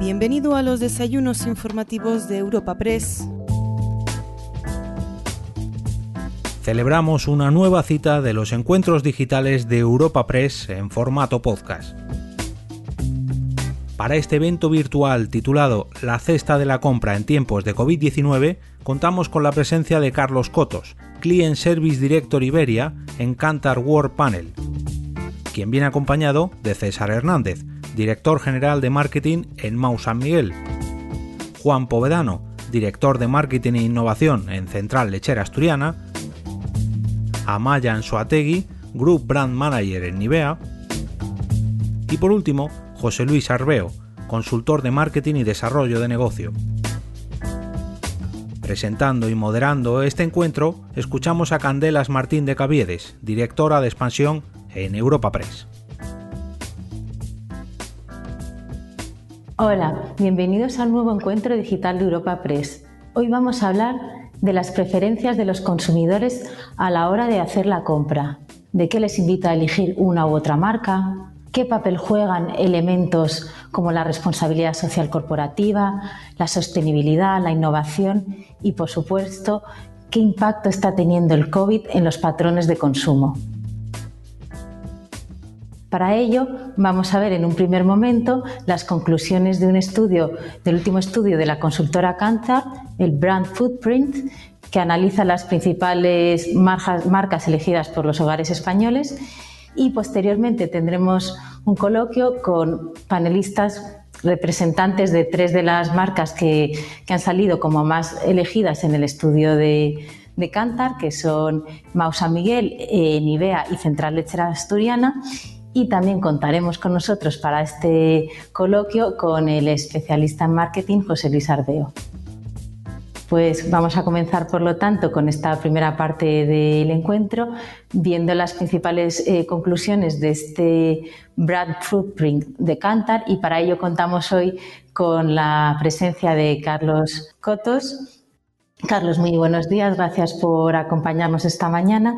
Bienvenido a los desayunos informativos de Europa Press. Celebramos una nueva cita de los encuentros digitales de Europa Press en formato podcast. Para este evento virtual titulado La cesta de la compra en tiempos de COVID-19, contamos con la presencia de Carlos Cotos, Client Service Director Iberia en Cantar World Panel, quien viene acompañado de César Hernández, director general de marketing en Mau San Miguel, Juan Povedano, director de marketing e innovación en Central Lechera Asturiana, Amaya Ansuategui, Group Brand Manager en Nivea, y por último, José Luis Arbeo, consultor de marketing y desarrollo de negocio. Presentando y moderando este encuentro, escuchamos a Candelas Martín de Caviedes, directora de expansión en Europa Press. Hola, bienvenidos al nuevo encuentro digital de Europa Press. Hoy vamos a hablar de las preferencias de los consumidores a la hora de hacer la compra, de qué les invita a elegir una u otra marca, qué papel juegan elementos como la responsabilidad social corporativa, la sostenibilidad, la innovación y, por supuesto, qué impacto está teniendo el COVID en los patrones de consumo. Para ello, vamos a ver en un primer momento las conclusiones de un estudio, del último estudio de la consultora Kantar, el Brand Footprint, que analiza las principales marcas elegidas por los hogares españoles. Y posteriormente tendremos un coloquio con panelistas representantes de tres de las marcas que, han salido como más elegidas en el estudio de, de Cantar, que son Mau San Miguel, eh, Nivea y Central Lechera Asturiana, y también contaremos con nosotros para este coloquio con el especialista en marketing José Luis Ardeo. Pues vamos a comenzar, por lo tanto, con esta primera parte del encuentro, viendo las principales eh, conclusiones de este Brand Footprint de Cantar y para ello contamos hoy con la presencia de Carlos Cotos. Carlos, muy buenos días, gracias por acompañarnos esta mañana.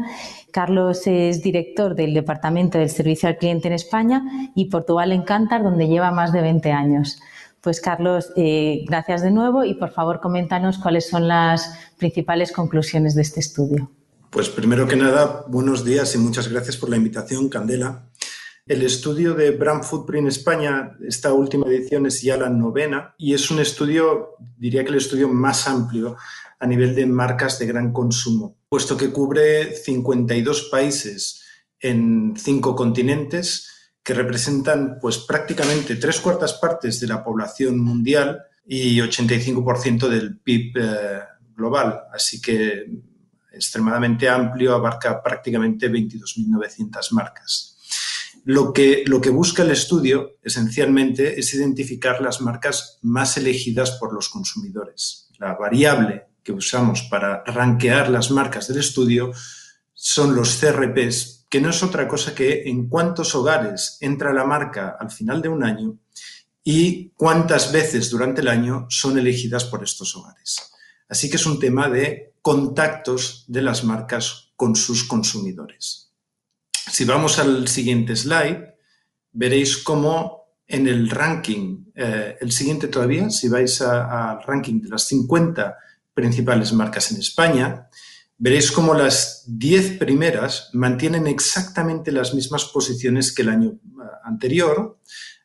Carlos es director del Departamento del Servicio al Cliente en España y Portugal en Cantar, donde lleva más de 20 años. Pues Carlos, eh, gracias de nuevo y por favor coméntanos cuáles son las principales conclusiones de este estudio. Pues primero que nada, buenos días y muchas gracias por la invitación, Candela. El estudio de Brand Footprint España, esta última edición es ya la novena y es un estudio, diría que el estudio más amplio a nivel de marcas de gran consumo, puesto que cubre 52 países en cinco continentes que representan pues prácticamente tres cuartas partes de la población mundial y 85% del PIB eh, global. Así que extremadamente amplio, abarca prácticamente 22.900 marcas. Lo que, lo que busca el estudio esencialmente es identificar las marcas más elegidas por los consumidores. La variable que usamos para rankear las marcas del estudio son los CRPs, que no es otra cosa que en cuántos hogares entra la marca al final de un año y cuántas veces durante el año son elegidas por estos hogares. Así que es un tema de contactos de las marcas con sus consumidores. Si vamos al siguiente slide, veréis cómo en el ranking, eh, el siguiente todavía, si vais al ranking de las 50 principales marcas en España, veréis cómo las 10 primeras mantienen exactamente las mismas posiciones que el año eh, anterior.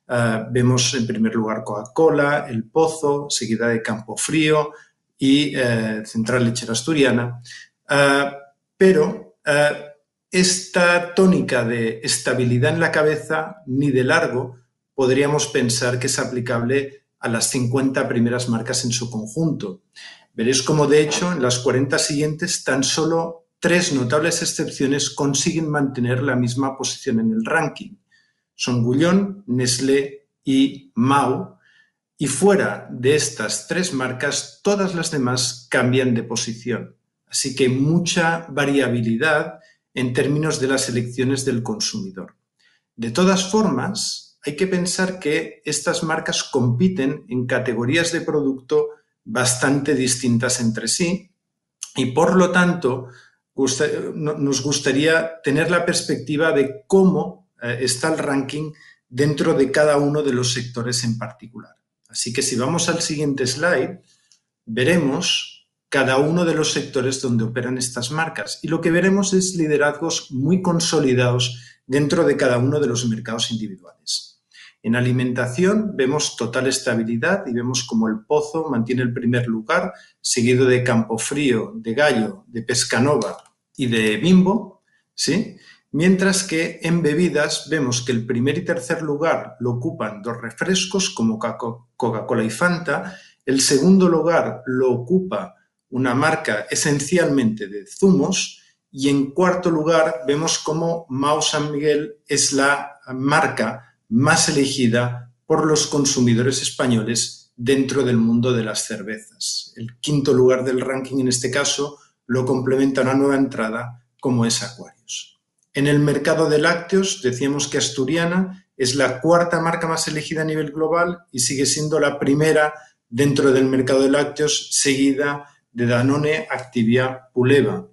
Eh, vemos en primer lugar Coca-Cola, El Pozo, seguida de Campo Frío y eh, Central Lechera Asturiana. pero esta tónica de estabilidad en la cabeza, ni de largo, podríamos pensar que es aplicable a las 50 primeras marcas en su conjunto. Veréis cómo, de hecho, en las 40 siguientes, tan solo tres notables excepciones consiguen mantener la misma posición en el ranking. Son Gullón, Nestlé y Mau. Y fuera de estas tres marcas, todas las demás cambian de posición. Así que mucha variabilidad en términos de las elecciones del consumidor. De todas formas, hay que pensar que estas marcas compiten en categorías de producto bastante distintas entre sí y por lo tanto nos gustaría tener la perspectiva de cómo eh, está el ranking dentro de cada uno de los sectores en particular. Así que si vamos al siguiente slide, veremos cada uno de los sectores donde operan estas marcas y lo que veremos es liderazgos muy consolidados dentro de cada uno de los mercados individuales. En alimentación vemos total estabilidad y vemos como el Pozo mantiene el primer lugar, seguido de Campofrío, de Gallo, de Pescanova y de Bimbo, ¿sí? Mientras que en bebidas vemos que el primer y tercer lugar lo ocupan dos refrescos como Coca-Cola y Fanta, el segundo lugar lo ocupa una marca esencialmente de zumos y en cuarto lugar vemos como Mau San Miguel es la marca más elegida por los consumidores españoles dentro del mundo de las cervezas. El quinto lugar del ranking en este caso lo complementa una nueva entrada como es Aquarius. En el mercado de lácteos decíamos que Asturiana es la cuarta marca más elegida a nivel global y sigue siendo la primera dentro del mercado de lácteos, seguida de Danone, Activia, Puleva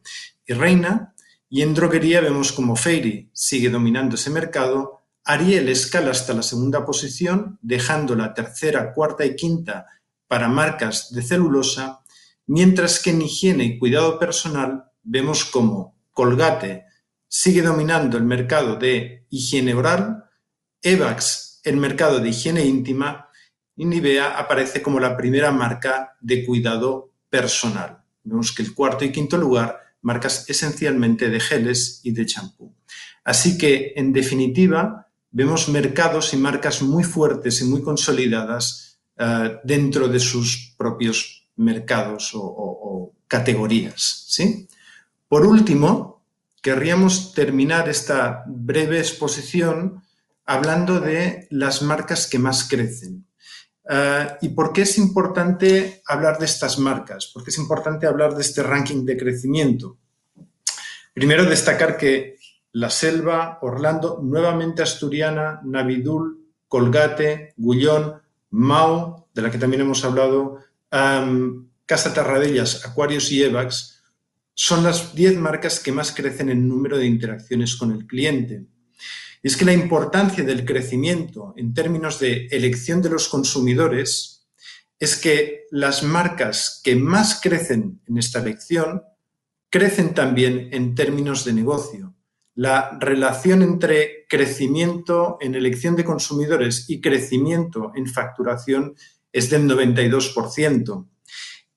y Reina. Y en droguería vemos como Fairy sigue dominando ese mercado. Ariel escala hasta la segunda posición, dejando la tercera, cuarta y quinta para marcas de celulosa, mientras que en higiene y cuidado personal vemos como Colgate sigue dominando el mercado de higiene oral, Evax el mercado de higiene íntima y Nivea aparece como la primera marca de cuidado personal. Vemos que el cuarto y quinto lugar marcas esencialmente de geles y de champú. Así que, en definitiva, vemos mercados y marcas muy fuertes y muy consolidadas eh, dentro de sus propios mercados o, categorías. ¿sí? Por último, querríamos terminar esta breve exposición hablando de las marcas que más crecen. Eh, ¿Y por qué es importante hablar de estas marcas? ¿Por qué es importante hablar de este ranking de crecimiento? Primero, destacar que La Selva, Orlando, nuevamente Asturiana, Navidul, Colgate, Gullón, Mau, de la que también hemos hablado, Casa Tarradellas, Aquarius y Evax, son las 10 marcas que más crecen en número de interacciones con el cliente. es que la importancia del crecimiento en términos de elección de los consumidores es que las marcas que más crecen en esta elección crecen también en términos de negocio. La relación entre crecimiento en elección de consumidores y crecimiento en facturación es del 92%.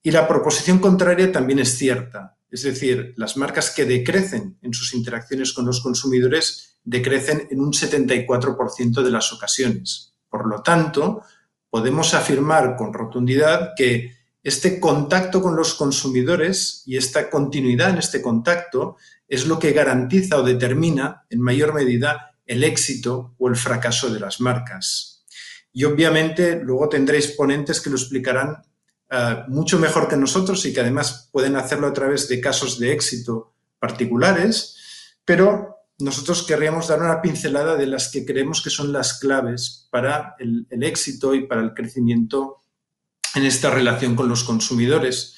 Y la proposición contraria también es cierta. Es decir, las marcas que decrecen en sus interacciones con los consumidores decrecen en un 74% de las ocasiones. Por lo tanto, podemos afirmar con rotundidad que este contacto con los consumidores y esta continuidad en este contacto es lo que garantiza o determina en mayor medida el éxito o el fracaso de las marcas. Y obviamente luego tendréis ponentes que lo explicarán eh, mucho mejor que nosotros y que además pueden hacerlo a través de casos de éxito particulares, pero nosotros querríamos dar una pincelada de las que creemos que son las claves para el, éxito y para el crecimiento en esta relación con los consumidores.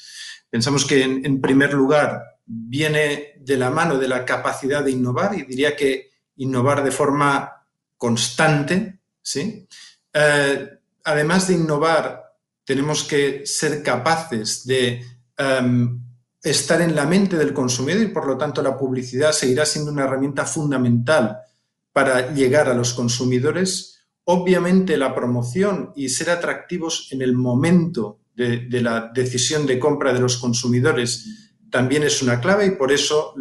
Pensamos que, en, primer lugar, viene de la mano de la capacidad de innovar y diría que innovar de forma constante, ¿sí? Eh, además de innovar tenemos que ser capaces de em, estar en la mente del consumidor y por lo tanto la publicidad seguirá siendo una herramienta fundamental para llegar a los consumidores. Obviamente la promoción y ser atractivos en el momento de, la decisión de compra de los consumidores también es una clave y por eso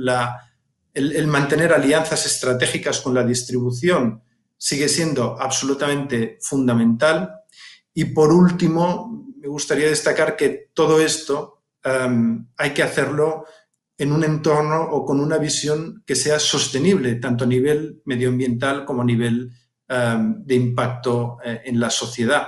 el mantener alianzas estratégicas con la distribución sigue siendo absolutamente fundamental y por último, me gustaría destacar que todo esto em, hay que hacerlo en un entorno o con una visión que sea sostenible, tanto a nivel medioambiental como a nivel em, de impacto eh, en la sociedad.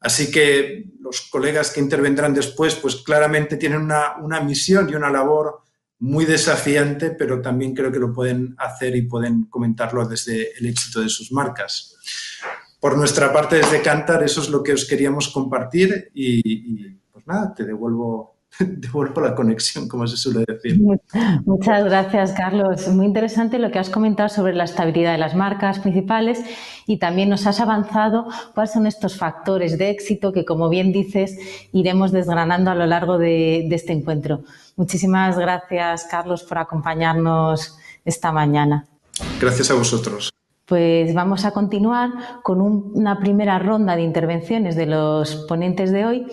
Así que los colegas que intervendrán después, pues claramente tienen una, una misión y una labor muy desafiante, pero también creo que lo pueden hacer y pueden comentarlo desde el éxito de sus marcas. Por nuestra parte desde Cantar eso es lo que os queríamos compartir y, pues nada, te devuelvo devuelvo la conexión, como se suele decir. Muchas gracias, Carlos. Muy interesante lo que has comentado sobre la estabilidad de las marcas principales y también nos has avanzado cuáles son estos factores de éxito que, como bien dices, iremos desgranando a lo largo de, este encuentro. Muchísimas gracias, Carlos, por acompañarnos esta mañana. Gracias a vosotros. Pues vamos a continuar con una primera ronda de intervenciones de los ponentes de hoy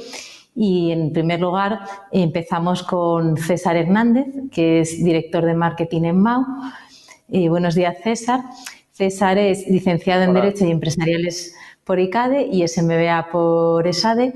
y en primer lugar empezamos con César Hernández, que es director de marketing en MAU. Eh, buenos días, César. César es licenciado en Derecho y Empresariales por ICADE y es MBA por ESADE.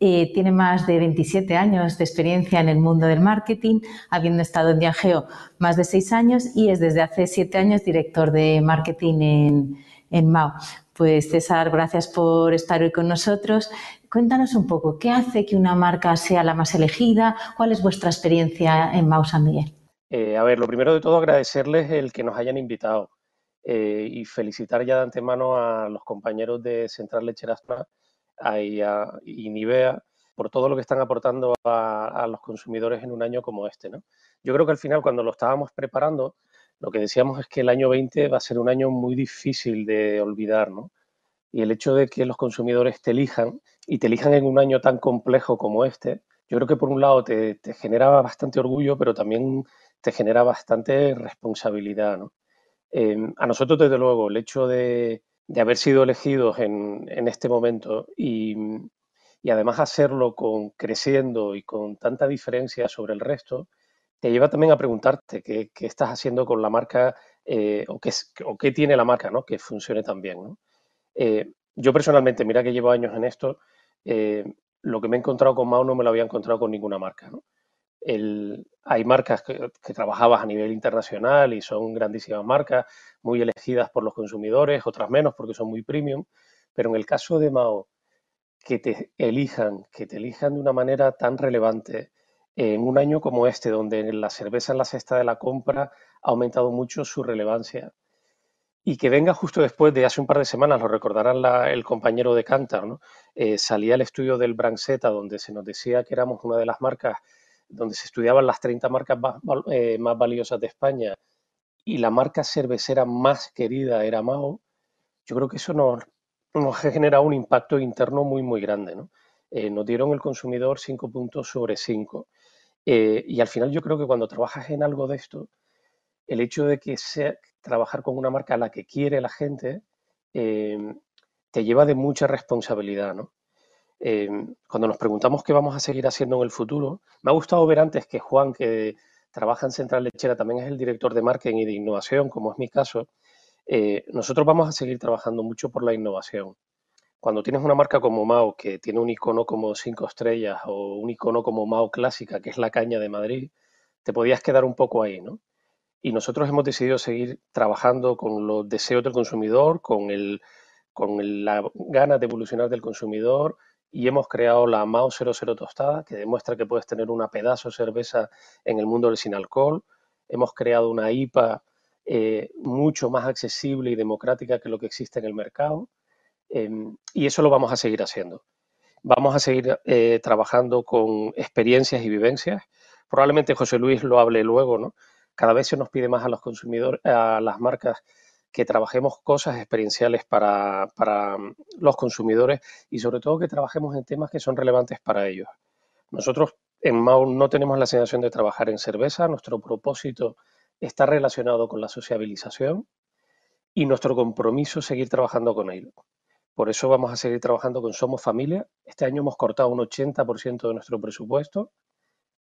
Eh, tiene más de 27 años de experiencia en el mundo del marketing, habiendo estado en Diageo más de seis años y es desde hace siete años director de marketing en, en MAU. Pues César, gracias por estar hoy con nosotros. Cuéntanos un poco, ¿qué hace que una marca sea la más elegida? ¿Cuál es vuestra experiencia en Mau San Miguel? Eh, a ver, lo primero de todo agradecerles el que nos hayan invitado eh, y felicitar ya de antemano a los compañeros de Central Lecheras y, y Nivea por todo lo que están aportando a, los consumidores en un año como este. ¿no? Yo creo que al final cuando lo estábamos preparando, lo que decíamos es que el año 20 va a ser un año muy difícil de olvidar, ¿no? Y el hecho de que los consumidores te elijan y te elijan en un año tan complejo como este, yo creo que por un lado te, genera bastante orgullo, pero también te genera bastante responsabilidad. ¿no? Em, a nosotros, desde luego, el hecho de, de haber sido elegidos en, en este momento y, y, además hacerlo con creciendo y con tanta diferencia sobre el resto, te lleva también a preguntarte qué, qué estás haciendo con la marca eh, o, qué, o, qué, tiene la marca ¿no? que funcione tan bien. ¿no? Eh, yo personalmente, mira que llevo años en esto, eh, lo que me he encontrado con Mao no me lo había encontrado con ninguna marca. hay marcas que, trabajabas a nivel internacional y son grandísimas marcas, muy elegidas por los consumidores, otras menos porque son muy premium, pero en el caso de Mao, que te elijan, que te elijan de una manera tan relevante en un año como este, donde la cerveza en la cesta de la compra ha aumentado mucho su relevancia, y que venga justo después de hace un par de semanas, lo recordarán el compañero de Cantar, ¿no? Eh, salía el estudio del Branceta donde se nos decía que éramos una de las marcas donde se estudiaban las 30 marcas eh, más, valiosas de España y la marca cervecera más querida era Mao, yo creo que eso nos, nos genera un impacto interno muy, muy grande. ¿no? Eh, nos dieron el consumidor 5 puntos sobre 5. y al final yo creo que cuando trabajas en algo de esto, el hecho de que sea, trabajar con una marca a la que quiere la gente em, te lleva de mucha responsabilidad, ¿no? Em, cuando nos preguntamos qué vamos a seguir haciendo en el futuro, me ha gustado ver antes que Juan, que trabaja en Central Lechera, también es el director de marketing y de innovación, como es mi caso. Eh, nosotros vamos a seguir trabajando mucho por la innovación. Cuando tienes una marca como Mao, que tiene un icono como cinco estrellas o un icono como Mao clásica, que es la caña de Madrid, te podías quedar un poco ahí, ¿no? Y nosotros hemos decidido seguir trabajando con los deseos del consumidor, con, el, con la gana de evolucionar del consumidor y hemos creado la MAO 00 tostada que demuestra que puedes tener una pedazo de cerveza en el mundo del sin alcohol. Hemos creado una IPA eh, mucho más accesible y democrática que lo que existe en el mercado em, y eso lo vamos a seguir haciendo. Vamos a seguir eh, trabajando con experiencias y vivencias. Probablemente José Luis lo hable luego, ¿no? Cada vez se nos pide más a los consumidores, a las marcas, que trabajemos cosas experienciales para, mm, los consumidores y sobre todo que trabajemos en temas que son relevantes para ellos. Nosotros en MAU no tenemos la sensación de trabajar en cerveza, nuestro propósito está relacionado con la sociabilización y nuestro compromiso es seguir trabajando con ellos. Por eso vamos a seguir trabajando con Somos Familia. Este año hemos cortado un 80% de nuestro presupuesto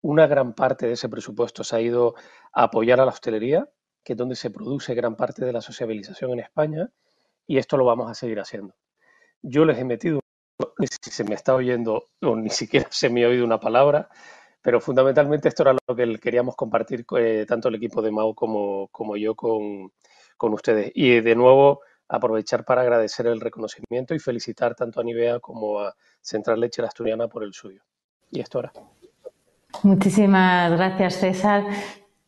una gran parte de ese presupuesto se ha ido a apoyar a la hostelería, que es donde se produce gran parte de la sociabilización en España, y esto lo vamos a seguir haciendo. Yo les he metido, sé si se me está oyendo o ni siquiera se me ha oído una palabra, pero fundamentalmente esto era lo que queríamos compartir eh, tanto el equipo de MAU como, como yo con, con, ustedes. Y de nuevo aprovechar para agradecer el reconocimiento y felicitar tanto a Nivea como a Central Lechera Asturiana por el suyo. Y esto ahora. Muchísimas gracias, César.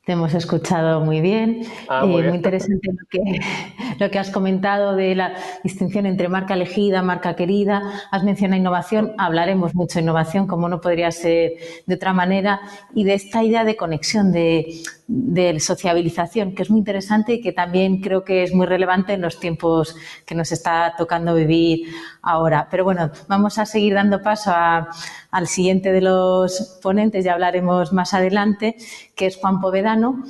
Te hemos escuchado muy bien. Ah, muy, interesante lo que, lo que has comentado de la distinción entre marca elegida, marca querida, has mencionado innovación, hablaremos mucho de innovación, como no podría ser de otra manera, y de esta idea de conexión, de, de sociabilización, que es muy interesante y que también creo que es muy relevante en los tiempos que nos está tocando vivir ahora. Pero bueno, vamos a seguir dando paso al siguiente de los ponentes, ya hablaremos más adelante, que es Juan Povedano,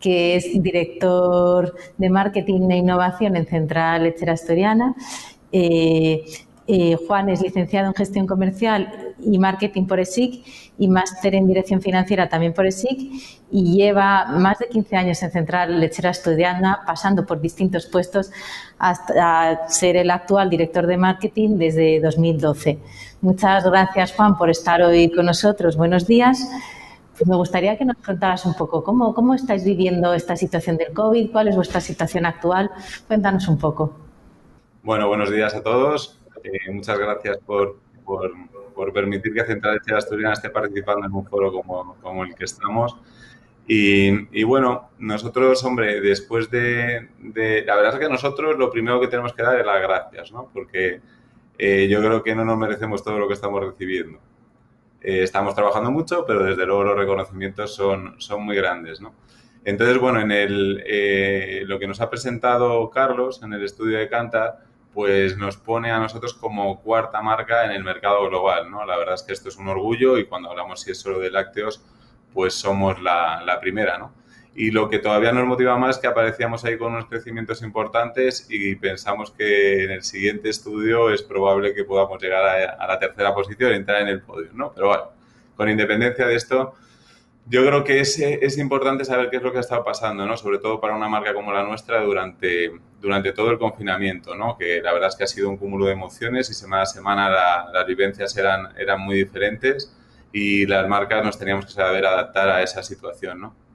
que es director de marketing e innovación en Central Lechera Asturiana. Eh, eh, Juan es licenciado en gestión comercial y marketing por ESIC y máster en dirección financiera también por ESIC y lleva más de 15 años en Central Lechera Asturiana, pasando por distintos puestos hasta ser el actual director de marketing desde 2012. Muchas gracias, Juan, por estar hoy con nosotros. Buenos días. Pues me gustaría que nos contaras un poco cómo, cómo estáis viviendo esta situación del COVID, cuál es vuestra situación actual. Cuéntanos un poco. Bueno, buenos días a todos. Eh, muchas gracias por, por, permitir que Central de Asturiana esté participando en un foro como, como el que estamos. Y, y, bueno, nosotros, hombre, después de, de, La verdad es que nosotros lo primero que tenemos que dar es las gracias, ¿no? Porque eh, yo creo que no nos merecemos todo lo que estamos recibiendo. Eh, estamos trabajando mucho, pero desde luego los reconocimientos son, son muy grandes, ¿no? Entonces, bueno, en el, eh, lo que nos ha presentado Carlos en el estudio de Canta, pues nos pone a nosotros como cuarta marca en el mercado global, ¿no? La verdad es que esto es un orgullo y cuando hablamos si es solo de lácteos, pues somos la, la primera, ¿no? Y lo que todavía nos motiva más es que aparecíamos ahí con unos crecimientos importantes y pensamos que en el siguiente estudio es probable que podamos llegar a, a la tercera posición y entrar en el podio, ¿no? Pero bueno, con independencia de esto, yo creo que es, es, importante saber qué es lo que ha estado pasando, ¿no? Sobre todo para una marca como la nuestra durante, durante todo el confinamiento, ¿no? Que la verdad es que ha sido un cúmulo de emociones y semana a semana la, las vivencias eran, eran muy diferentes y las marcas nos teníamos que saber adaptar a esa situación, ¿no?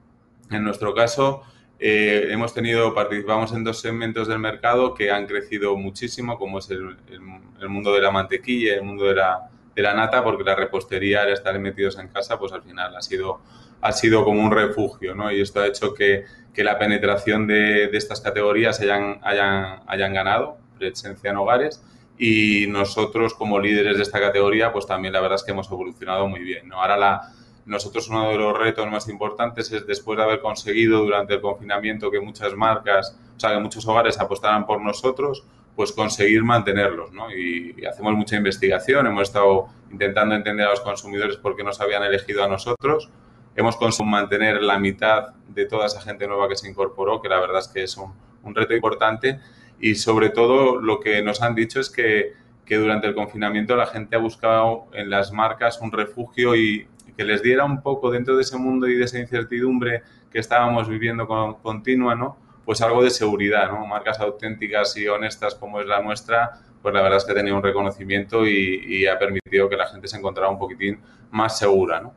En nuestro caso, eh, hemos tenido, participamos en dos segmentos del mercado que han crecido muchísimo, como es el, el, el mundo de la mantequilla el mundo de la, de la, nata, porque la repostería, al estar metidos en casa, pues al final ha sido, ha sido como un refugio, ¿no? Y esto ha hecho que, que la penetración de, de, estas categorías hayan, hayan, hayan ganado presencia en hogares y nosotros como líderes de esta categoría, pues también la verdad es que hemos evolucionado muy bien, ¿no? Ahora la nosotros uno de los retos más importantes es después de haber conseguido durante el confinamiento que muchas marcas, o sea, que muchos hogares apostaran por nosotros, pues conseguir mantenerlos, ¿no? Y, hacemos mucha investigación, hemos estado intentando entender a los consumidores por qué nos habían elegido a nosotros. Hemos conseguido mantener la mitad de toda esa gente nueva que se incorporó, que la verdad es que es un, un reto importante. Y sobre todo lo que nos han dicho es que, que durante el confinamiento la gente ha buscado en las marcas un refugio y, que les diera un poco dentro de ese mundo y de esa incertidumbre que estábamos viviendo con, continua, ¿no? Pues algo de seguridad, ¿no? Marcas auténticas y honestas como es la nuestra, pues la verdad es que ha tenido un reconocimiento y, ha permitido que la gente se encontrara un poquitín más segura, ¿no?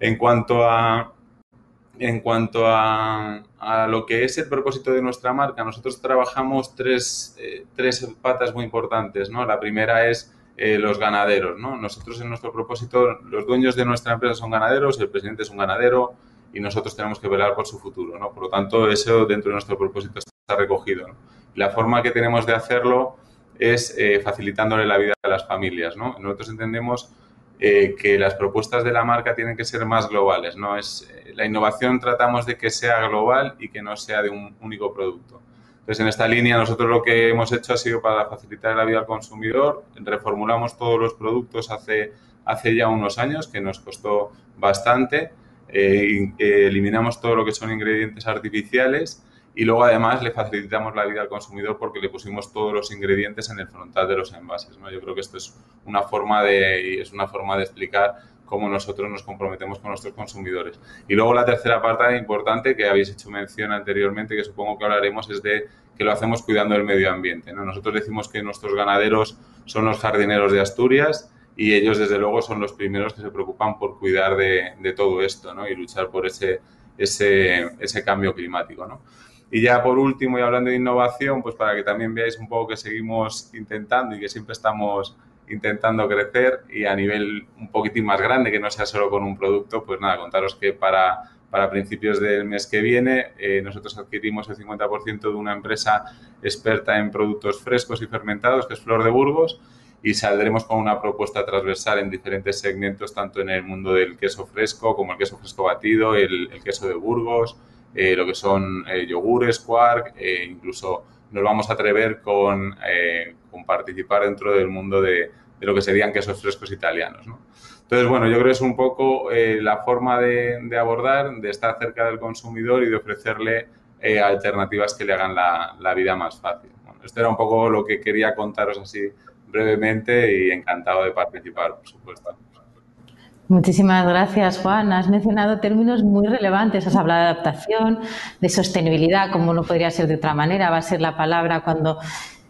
En cuanto a, en cuanto a, lo que es el propósito de nuestra marca, nosotros trabajamos tres, eh, tres patas muy importantes, ¿no? La primera es eh, los ganaderos. ¿no? Nosotros en nuestro propósito, los dueños de nuestra empresa son ganaderos, el presidente es un ganadero y nosotros tenemos que velar por su futuro. ¿no? Por lo tanto, eso dentro de nuestro propósito está recogido. La forma que tenemos de hacerlo es eh, facilitándole la vida a las familias. ¿no? Nosotros entendemos eh, que las propuestas de la marca tienen que ser más globales. ¿no? Es, la innovación tratamos de que sea global y que no sea de un único producto. Entonces, en esta línea, nosotros lo que hemos hecho ha sido para facilitar la vida al consumidor. Reformulamos todos los productos hace, hace ya unos años, que nos costó bastante. Eh, eliminamos todo lo que son ingredientes artificiales y luego, además, le facilitamos la vida al consumidor porque le pusimos todos los ingredientes en el frontal de los envases. ¿no? Yo creo que esto es una forma de, es una forma de explicar cómo nosotros nos comprometemos con nuestros consumidores. Y luego la tercera parte importante que habéis hecho mención anteriormente, que supongo que hablaremos, es de que lo hacemos cuidando del medio ambiente. ¿no? Nosotros decimos que nuestros ganaderos son los jardineros de Asturias y ellos, desde luego, son los primeros que se preocupan por cuidar de, de todo esto ¿no? y luchar por ese, ese, ese cambio climático. ¿no? Y ya por último, y hablando de innovación, pues para que también veáis un poco que seguimos intentando y que siempre estamos intentando crecer y a nivel un poquitín más grande, que no sea solo con un producto, pues nada, contaros que para, para principios del mes que viene. Eh, nosotros adquirimos el 50% de una empresa experta en productos frescos y fermentados, que es Flor de Burgos, y saldremos con una propuesta transversal en diferentes segmentos, tanto en el mundo del queso fresco como el queso fresco batido, el, queso de Burgos, eh, lo que son eh, yogures, quark, incluso nos vamos a atrever con, con, participar dentro del mundo de, lo que serían quesos frescos italianos. ¿no? Entonces, bueno, yo creo que es un poco eh, la forma de, abordar, de estar cerca del consumidor y de ofrecerle eh, alternativas que le hagan la, vida más fácil. esto era un poco lo que quería contaros así brevemente y encantado de participar, por supuesto. Muchísimas gracias, Juan. Has mencionado términos muy relevantes. Has hablado de adaptación, de sostenibilidad, como no podría ser de otra manera. Va a ser la palabra cuando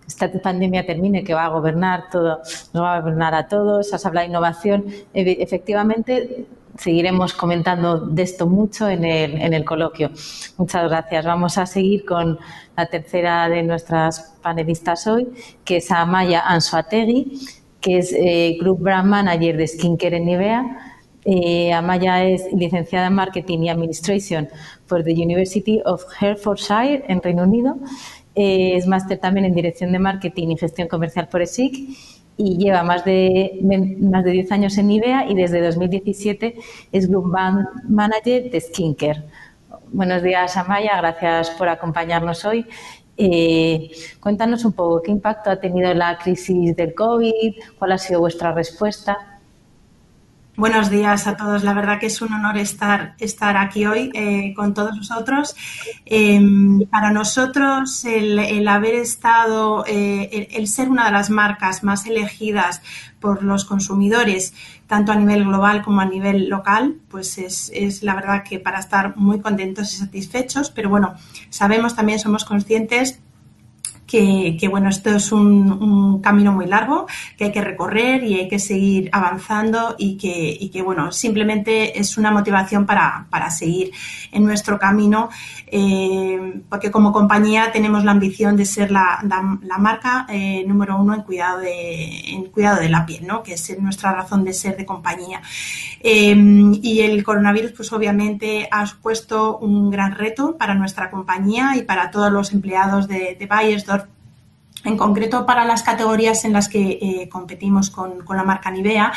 esta pandemia termine, que va a gobernar todo, nos va a gobernar a todos, has hablado de innovación. Efectivamente, seguiremos comentando de esto mucho en el, en el coloquio. Muchas gracias. Vamos a seguir con la tercera de nuestras panelistas hoy, que es Amaya Ansuategui, que es eh, Group Brand Manager de Skincare en Nivea. Eh, Amaya es licenciada en Marketing y Administration por the University of Hertfordshire en Reino Unido eh, es máster también en Dirección de Marketing y Gestión Comercial por ESIC y lleva más de, más de 10 años en IBEA y desde 2017 es Group Manager de Skincare. Buenos días, Amaya. Gracias por acompañarnos hoy. Eh, cuéntanos un poco qué impacto ha tenido la crisis del COVID, cuál ha sido vuestra respuesta. Buenos días a todos. La verdad que es un honor estar, estar aquí hoy eh, con todos vosotros. Em, para nosotros, el, haber estado, eh, el, ser una de las marcas más elegidas por los consumidores, tanto a nivel global como a nivel local, pues es, es la verdad que para estar muy contentos y satisfechos. Pero bueno, sabemos también, somos conscientes que, bueno, esto es un, camino muy largo que hay que recorrer y hay que seguir avanzando y que, que bueno, simplemente es una motivación para, seguir en nuestro camino, eh, porque como compañía tenemos la ambición de ser la, marca eh, número uno en cuidado, de, en cuidado de la piel, ¿no? que es nuestra razón de ser de compañía. Eh, y el coronavirus, pues obviamente ha supuesto un gran reto para nuestra compañía y para todos los empleados de, de Bayersdorf en concreto, para las categorías en las que eh, competimos con, la marca Nivea,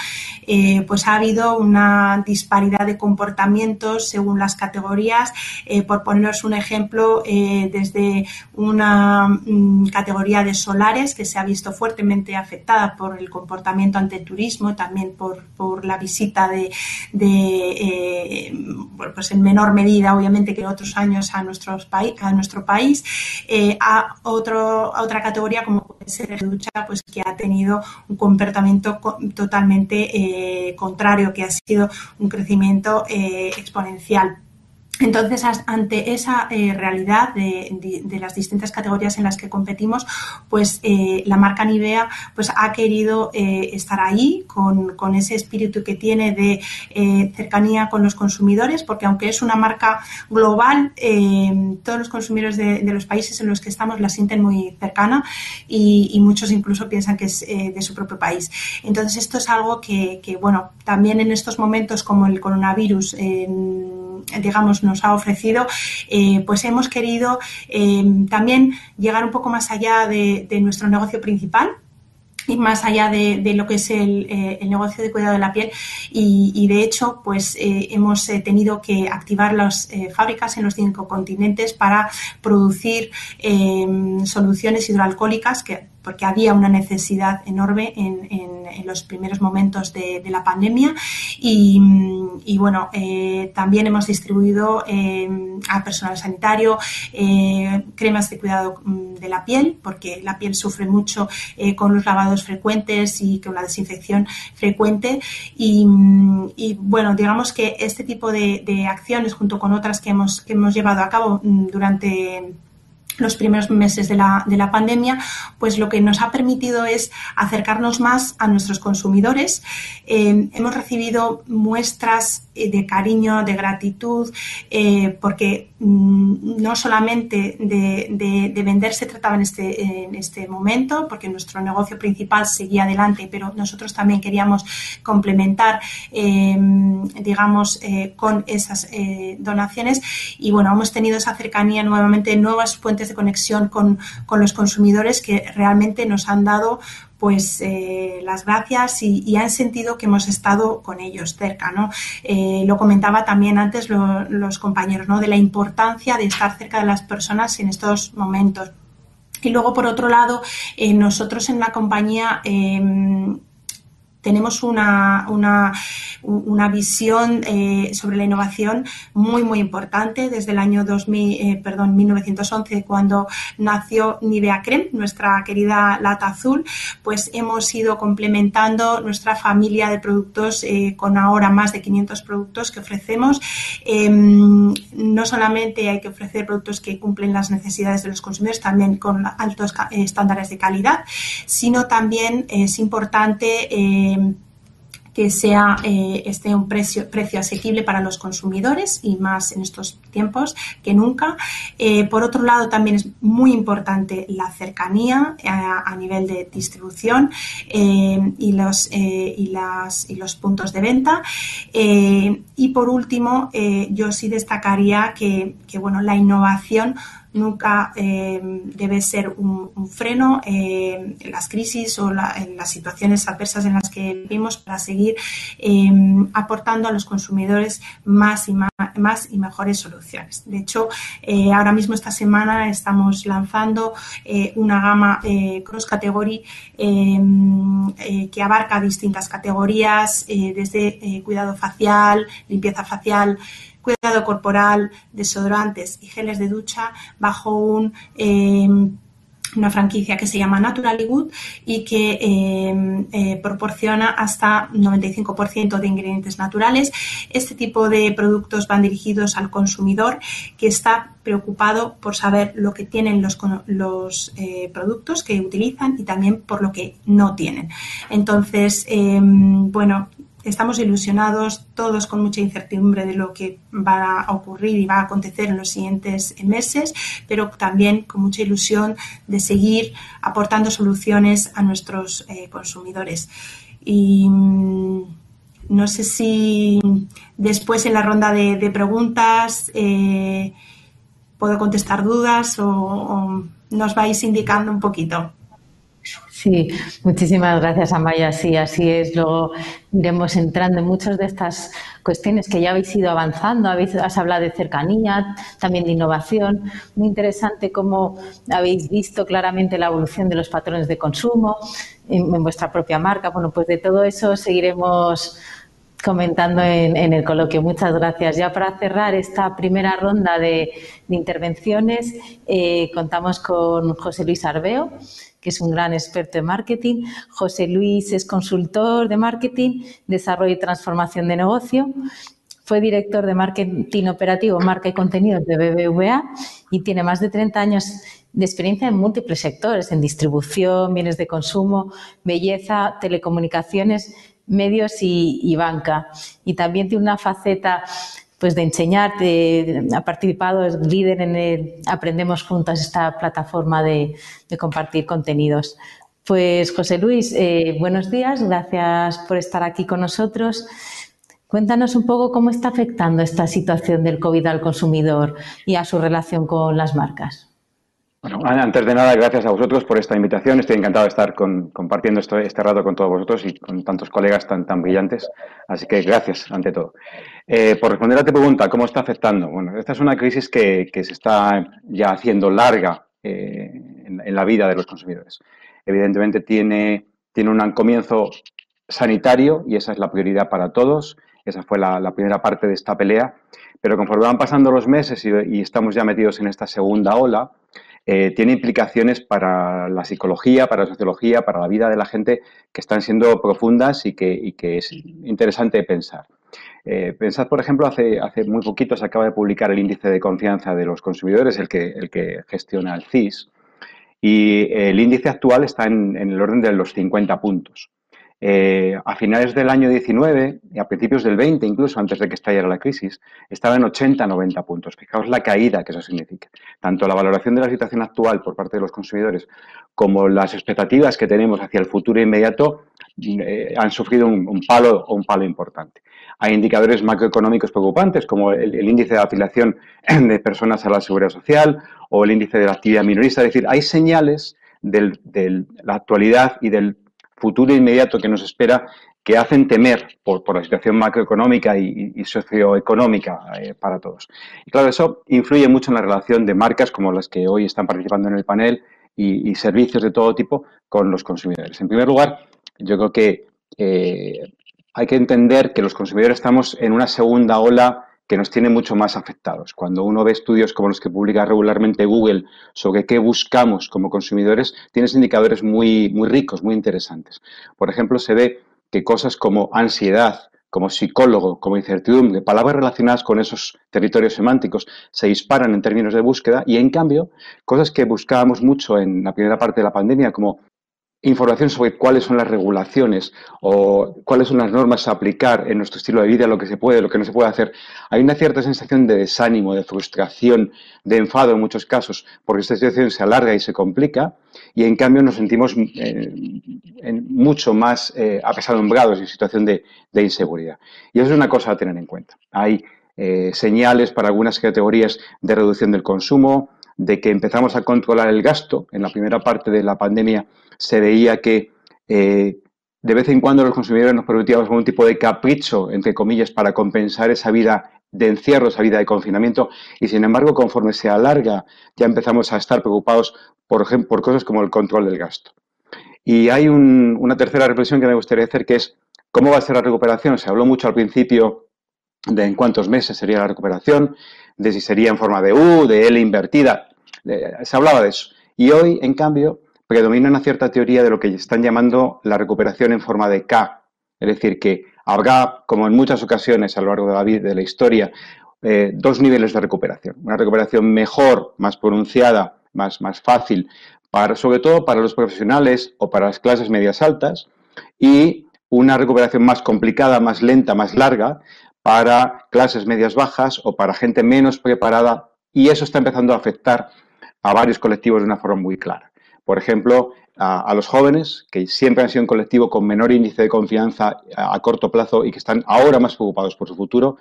eh, pues ha habido una disparidad de comportamientos según las categorías. Eh, por poneros un ejemplo, desde una mm, categoría de solares que se ha visto fuertemente afectada por el comportamiento ante el turismo, también por, la visita de, pues en menor medida, obviamente, que otros años a, nuestros a nuestro país, a, otro, a otra categoría como puede ser la ducha, pues que ha tenido un comportamiento totalmente eh, contrario, que ha sido un crecimiento eh, exponencial. Entonces, ante esa eh, realidad de, las distintas categorías en las que competimos, pues eh, la marca Nivea pues, ha querido eh, estar ahí con, ese espíritu que tiene de cercanía con los consumidores, porque aunque es una marca global, todos los consumidores de, los países en los que estamos la sienten muy cercana y, muchos incluso piensan que es de su propio país. Entonces, esto es algo que, bueno, también en estos momentos como el coronavirus, digamos, nos ha ofrecido, eh, pues hemos querido eh, también llegar un poco más allá de, nuestro negocio principal, y más allá de, lo que es el, eh, negocio de cuidado de la piel. Y, de hecho pues hemos tenido que activar las fábricas en los cinco continentes para producir soluciones hidroalcohólicas que porque había una necesidad enorme en, los primeros momentos de, la pandemia. Y, bueno, eh, también hemos distribuido eh, a personal sanitario eh, cremas de cuidado mm, de la piel, porque la piel sufre mucho con los lavados frecuentes y con la desinfección frecuente. Y, bueno, digamos que este tipo de, acciones junto con otras que hemos, que hemos llevado a cabo mm, durante los primeros meses de la, de la, pandemia, pues lo que nos ha permitido es acercarnos más a nuestros consumidores. Eh, hemos recibido muestras eh, de cariño, de gratitud, eh, porque mm, no solamente de, de, vender se trataba en este, en este momento, porque nuestro negocio principal seguía adelante, pero nosotros también queríamos complementar, digamos, con esas donaciones. Y bueno, hemos tenido esa cercanía nuevamente, nuevas fuentes de conexión con, los consumidores que realmente nos han dado pues eh, las gracias y, han sentido que hemos estado con ellos cerca, ¿no? Eh, lo comentaba también antes los compañeros, ¿no? De la importancia de estar cerca de las personas en estos momentos. Y luego, por otro lado, eh, nosotros en la compañía tenemos una, una, visión eh, sobre la innovación muy, muy importante desde el año 2000, eh, perdón, 1911, cuando nació Nivea Creme, nuestra querida lata azul, pues hemos ido complementando nuestra familia de productos eh, con ahora más de 500 productos que ofrecemos. Em, no solamente hay que ofrecer productos que cumplen las necesidades de los consumidores, también con altos estándares de calidad, sino también es importante que sea eh, esté un precio, precio asequible para los consumidores y más en estos tiempos que nunca. Eh, por otro lado, también es muy importante la cercanía eh, a, nivel de distribución y, los, y, las, y los puntos de venta. y por último, yo sí destacaría que, que bueno, la innovación nunca eh, debe ser un, freno eh, en las crisis o en las situaciones adversas en las que vivimos para seguir eh, aportando a los consumidores más y más, y mejores soluciones. De hecho, ahora mismo esta semana estamos lanzando una gama cross category que abarca distintas categorías desde cuidado facial, limpieza facial, cuidado corporal, desodorantes y geles de ducha bajo em, una franquicia que se llama Naturally Good y que em, eh, proporciona hasta 95% de ingredientes naturales. Este tipo de productos van dirigidos al consumidor que está preocupado por saber lo que tienen los, los eh, productos que utilizan y también por lo que no tienen. Entonces, em, bueno, estamos ilusionados, todos con mucha incertidumbre de lo que va a ocurrir y va a acontecer en los siguientes meses, pero también con mucha ilusión de seguir aportando soluciones a nuestros eh, consumidores. Y mm, no sé si después en la ronda de, preguntas eh, puedo contestar dudas o nos vais indicando un poquito. Sí, muchísimas gracias, Amaya. Sí, así es. Luego iremos entrando en muchas de estas cuestiones que ya habéis ido avanzando. Habéis, has hablado de cercanía, también de innovación. Muy interesante cómo habéis visto claramente la evolución de los patrones de consumo en, vuestra propia marca. Bueno, pues de todo eso seguiremos comentando en, el coloquio. Muchas gracias. Ya para cerrar esta primera ronda de, intervenciones, eh, contamos con José Luis Arbeo que es un gran experto en marketing. José Luis es consultor de marketing, desarrollo y transformación de negocio. Fue director de marketing operativo, marca y contenidos de BBVA y tiene más de 30 años de experiencia en múltiples sectores, en distribución, bienes de consumo, belleza, telecomunicaciones, medios y, y banca. Y también tiene una faceta pues de enseñar, ha participado, es líder en el Aprendemos Juntas, esta plataforma de, compartir contenidos. Pues José Luis, eh, buenos días, gracias por estar aquí con nosotros. Cuéntanos un poco cómo está afectando esta situación del COVID al consumidor y a su relación con las marcas. Bueno, antes de nada, gracias a vosotros por esta invitación. Estoy encantado de estar compartiendo este rato con todos vosotros y con tantos colegas tan, tan brillantes. Así que gracias, ante todo. Eh, por responder a tu pregunta, ¿cómo está afectando? Bueno, esta es una crisis que, se está ya haciendo larga eh, en, la vida de los consumidores. Evidentemente tiene, tiene un comienzo sanitario y esa es la prioridad para todos. Esa fue la, primera parte de esta pelea. Pero conforme van pasando los meses y, estamos ya metidos en esta segunda ola, eh, tiene implicaciones para la psicología, para la sociología, para la vida de la gente que están siendo profundas y que, es interesante pensar. Eh, pensad, por ejemplo, hace, muy poquito se acaba de publicar el índice de confianza de los consumidores, el que, gestiona el CIS, y el índice actual está en, en el orden de los 50 puntos. Eh, a finales del año 19 y a principios del 20, incluso antes de que estallara la crisis, estaba en 80-90 puntos. Fijaos la caída que eso significa. Tanto la valoración de la situación actual por parte de los consumidores como las expectativas que tenemos hacia el futuro inmediato eh, han sufrido un, palo o un palo importante. Hay indicadores macroeconómicos preocupantes como el, índice de afiliación de personas a la seguridad social o el índice de la actividad minorista. Es decir, hay señales de la actualidad y del futuro inmediato que nos espera que hacen temer por, la situación macroeconómica y, socioeconómica eh, para todos. Y claro, eso influye mucho en la relación de marcas como las que hoy están participando en el panel y, servicios de todo tipo con los consumidores. En primer lugar, yo creo que eh, hay que entender que los consumidores estamos en una segunda ola que nos tiene mucho más afectados. Cuando uno ve estudios como los que publica regularmente Google sobre qué buscamos como consumidores, tienes indicadores muy, muy ricos, muy interesantes. Por ejemplo, se ve que cosas como ansiedad, como psicólogo, como incertidumbre, palabras relacionadas con esos territorios semánticos se disparan en términos de búsqueda y en cambio cosas que buscábamos mucho en la primera parte de la pandemia como información sobre cuáles son las regulaciones o cuáles son las normas a aplicar en nuestro estilo de vida, lo que se puede, lo que no se puede hacer. Hay una cierta sensación de desánimo, de frustración, de enfado en muchos casos, porque esta situación se alarga y se complica y en cambio nos sentimos eh, mucho más eh, apesadumbrados en situación de, inseguridad. Y eso es una cosa a tener en cuenta. Hay eh, señales para algunas categorías de reducción del consumo, de que empezamos a controlar el gasto. En la primera parte de la pandemia se veía que eh, de vez en cuando los consumidores nos permitíamos algún tipo de capricho, entre comillas, para compensar esa vida de encierro, esa vida de confinamiento, y sin embargo, conforme se alarga, ya empezamos a estar preocupados, por ejemplo, por cosas como el control del gasto. Y hay una tercera reflexión que me gustaría hacer, que es cómo va a ser la recuperación. Se habló mucho al principio de en cuántos meses sería la recuperación, de si sería en forma de U, de L invertida. Se hablaba de eso. Y hoy, en cambio, predomina una cierta teoría de lo que están llamando la recuperación en forma de K. Es decir, que habrá, como en muchas ocasiones a lo largo de la vida, de la historia, eh, dos niveles de recuperación. Una recuperación mejor, más pronunciada, más, más fácil, para, sobre todo para los profesionales o para las clases medias altas, y una recuperación más complicada, más lenta, más larga, para clases medias bajas o para gente menos preparada, y eso está empezando a afectar a varios colectivos de una forma muy clara. Por ejemplo, a, los jóvenes, que siempre han sido un colectivo con menor índice de confianza a, corto plazo y que están ahora más preocupados por su futuro,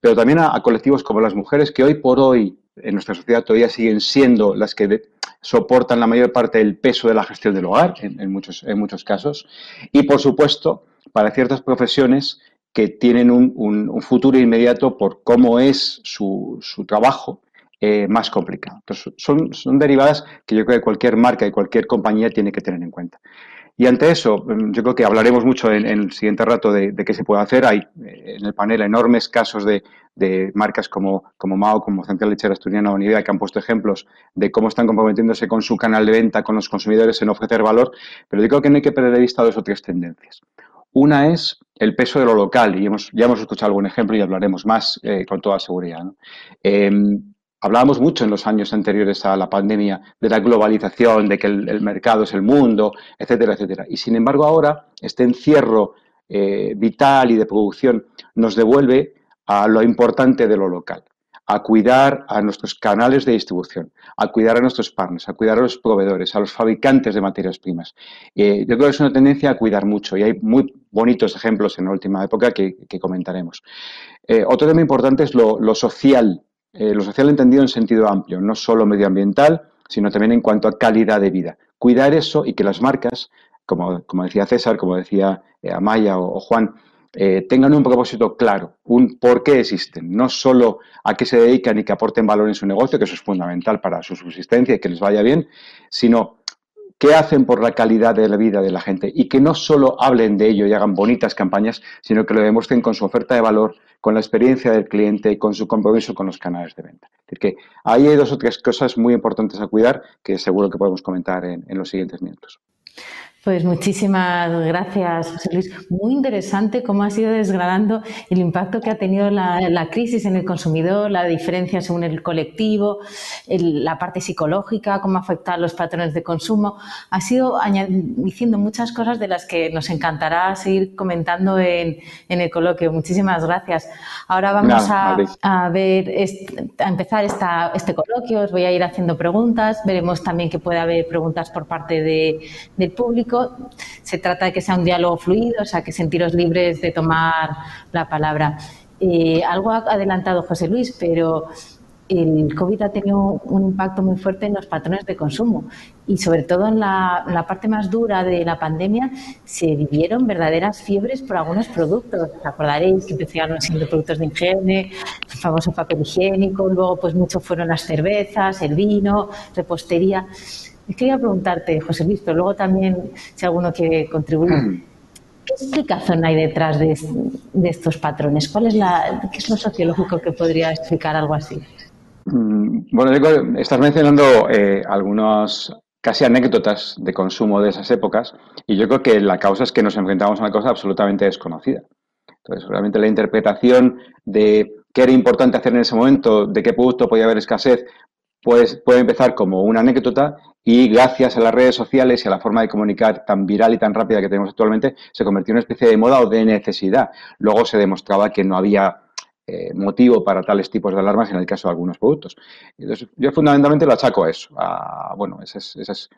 pero también a, colectivos como las mujeres, que hoy por hoy en nuestra sociedad todavía siguen siendo las que soportan la mayor parte del peso de la gestión del hogar, en, muchos, en muchos casos, y por supuesto, para ciertas profesiones que tienen un, futuro inmediato por cómo es su, su trabajo eh, más complicado. Entonces, son, son derivadas que yo creo que cualquier marca y cualquier compañía tiene que tener en cuenta. Y ante eso, mm, yo creo que hablaremos mucho en, el siguiente rato de, qué se puede hacer. Hay eh, en el panel enormes casos de, marcas como, como Mao, como Central Lechera Asturiana o Nivea, que han puesto ejemplos de cómo están comprometiéndose con su canal de venta, con los consumidores en ofrecer valor. Pero yo creo que no hay que perder de vista dos o tres tendencias. Una es el peso de lo local, y hemos, ya hemos escuchado algún ejemplo y hablaremos más eh, con toda seguridad. Em, Hablábamos mucho en los años anteriores a la pandemia de la globalización, de que el, mercado es el mundo, etcétera, etcétera. Y sin embargo ahora este encierro eh, vital y de producción nos devuelve a lo importante de lo local, a cuidar a nuestros canales de distribución, a cuidar a nuestros partners, a cuidar a los proveedores, a los fabricantes de materias primas. Eh, yo creo que es una tendencia a cuidar mucho y hay muy bonitos ejemplos en la última época que, comentaremos. Eh, otro tema importante es lo, social eh, lo social entendido en sentido amplio, no solo medioambiental, sino también en cuanto a calidad de vida. Cuidar eso y que las marcas, como, decía César, como decía Amaya o, Juan, eh, tengan un propósito claro, un por qué existen, no solo a qué se dedican y que aporten valor en su negocio, que eso es fundamental para su subsistencia y que les vaya bien, sino qué hacen por la calidad de la vida de la gente y que no solo hablen de ello y hagan bonitas campañas, sino que lo demuestren con su oferta de valor, con la experiencia del cliente y con su compromiso con los canales de venta. Es decir, que ahí hay dos o tres cosas muy importantes a cuidar que seguro que podemos comentar en, los siguientes minutos. Pues muchísimas gracias, José Luis. Muy interesante cómo ha sido desgranando el impacto que ha tenido la, crisis en el consumidor, la diferencia según el colectivo, la parte psicológica, cómo afecta a los patrones de consumo. Ha sido diciendo muchas cosas de las que nos encantará seguir comentando en, el coloquio. Muchísimas gracias. Ahora vamos a, ver, a empezar esta, este coloquio. Os voy a ir haciendo preguntas. Veremos también que puede haber preguntas por parte del público se trata de que sea un diálogo fluido, o sea, que sentiros libres de tomar la palabra. Eh, algo ha adelantado José Luis, pero el COVID ha tenido un impacto muy fuerte en los patrones de consumo y sobre todo en la, parte más dura de la pandemia se vivieron verdaderas fiebres por algunos productos. ¿Os acordaréis que empezaron siendo productos de higiene, el famoso papel higiénico, luego pues mucho fueron las cervezas, el vino, repostería. Quería preguntarte, José Luis, pero luego también, si alguno quiere contribuir, mm. ¿qué explicación hay detrás de, estos patrones? ¿Cuál es la, ¿Qué es lo sociológico que podría explicar algo así? Mm, bueno, estás mencionando eh, algunas casi anécdotas de consumo de esas épocas y yo creo que la causa es que nos enfrentamos a una cosa absolutamente desconocida. Entonces, realmente la interpretación de qué era importante hacer en ese momento, de qué producto podía haber escasez, pues puede empezar como una anécdota y gracias a las redes sociales y a la forma de comunicar tan viral y tan rápida que tenemos actualmente, se convirtió en una especie de moda o de necesidad. Luego se demostraba que no había eh, motivo para tales tipos de alarmas en el caso de algunos productos. Yo fundamentalmente lo achaco a eso, a, bueno, esas, esas,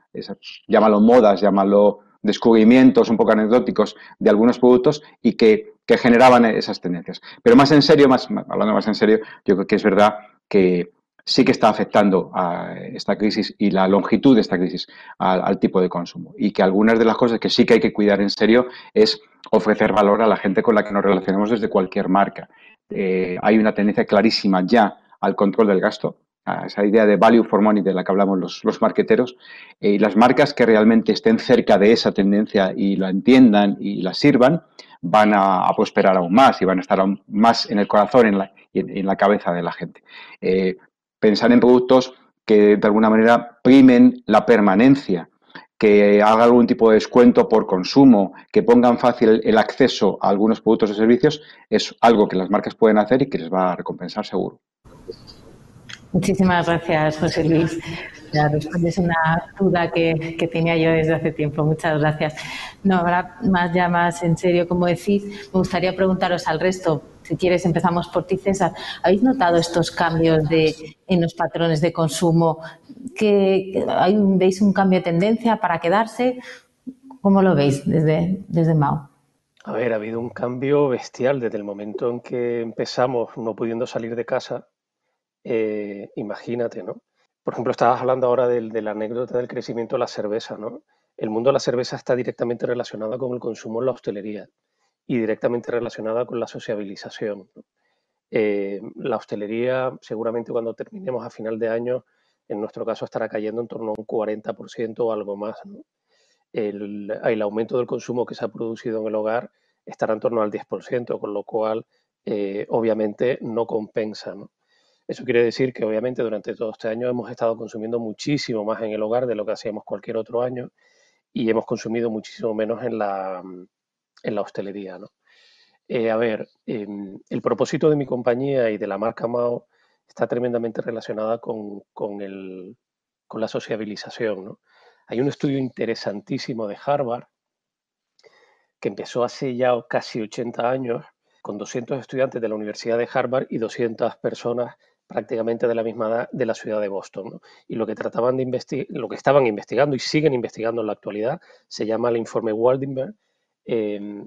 llámalo modas, llámalo descubrimientos un poco anecdóticos de algunos productos y que, que generaban esas tendencias. Pero más en serio, más, hablando más en serio, yo creo que es verdad que sí que está afectando a esta crisis y la longitud de esta crisis al, tipo de consumo. Y que algunas de las cosas que sí que hay que cuidar en serio es ofrecer valor a la gente con la que nos relacionamos desde cualquier marca. Eh, hay una tendencia clarísima ya al control del gasto, a esa idea de value for money de la que hablamos los, los marqueteros, eh, y las marcas que realmente estén cerca de esa tendencia y la entiendan y la sirvan, van a, prosperar aún más y van a estar aún más en el corazón en la, en, la cabeza de la gente. Eh, pensar en productos que de alguna manera primen la permanencia, que haga algún tipo de descuento por consumo, que pongan fácil el acceso a algunos productos o servicios, es algo que las marcas pueden hacer y que les va a recompensar seguro. Muchísimas gracias, José Luis. Respondes una duda que, que, tenía yo desde hace tiempo. Muchas gracias. No, habrá más ya más en serio, como decís, me gustaría preguntaros al resto. Si quieres, empezamos por ti, César. ¿Habéis notado estos cambios de, en los patrones de consumo? ¿Que hay ¿Veis un cambio de tendencia para quedarse? ¿Cómo lo veis desde, desde Mao? A ver, ha habido un cambio bestial desde el momento en que empezamos no pudiendo salir de casa eh, imagínate, ¿no? Por ejemplo, estabas hablando ahora de, la anécdota del crecimiento de la cerveza, ¿no? El mundo de la cerveza está directamente relacionado con el consumo en la hostelería y directamente relacionada con la sociabilización. Eh, la hostelería, seguramente cuando terminemos a final de año, en nuestro caso estará cayendo en torno a un 40% o algo más. El, el, aumento del consumo que se ha producido en el hogar estará en torno al 10%, con lo cual eh, obviamente no compensa. ¿no? Eso quiere decir que obviamente durante todo este año hemos estado consumiendo muchísimo más en el hogar de lo que hacíamos cualquier otro año y hemos consumido muchísimo menos en la, en la hostelería. ¿no? Eh, a ver, em, el propósito de mi compañía y de la marca Mao está tremendamente relacionada con, con, el, con la sociabilización. ¿no? Hay un estudio interesantísimo de Harvard que empezó hace ya casi 80 años con 200 estudiantes de la Universidad de Harvard y 200 personas prácticamente de la misma edad de la ciudad de Boston. Y lo que trataban de lo que estaban investigando y siguen investigando en la actualidad, se llama el informe Waldenberg, em,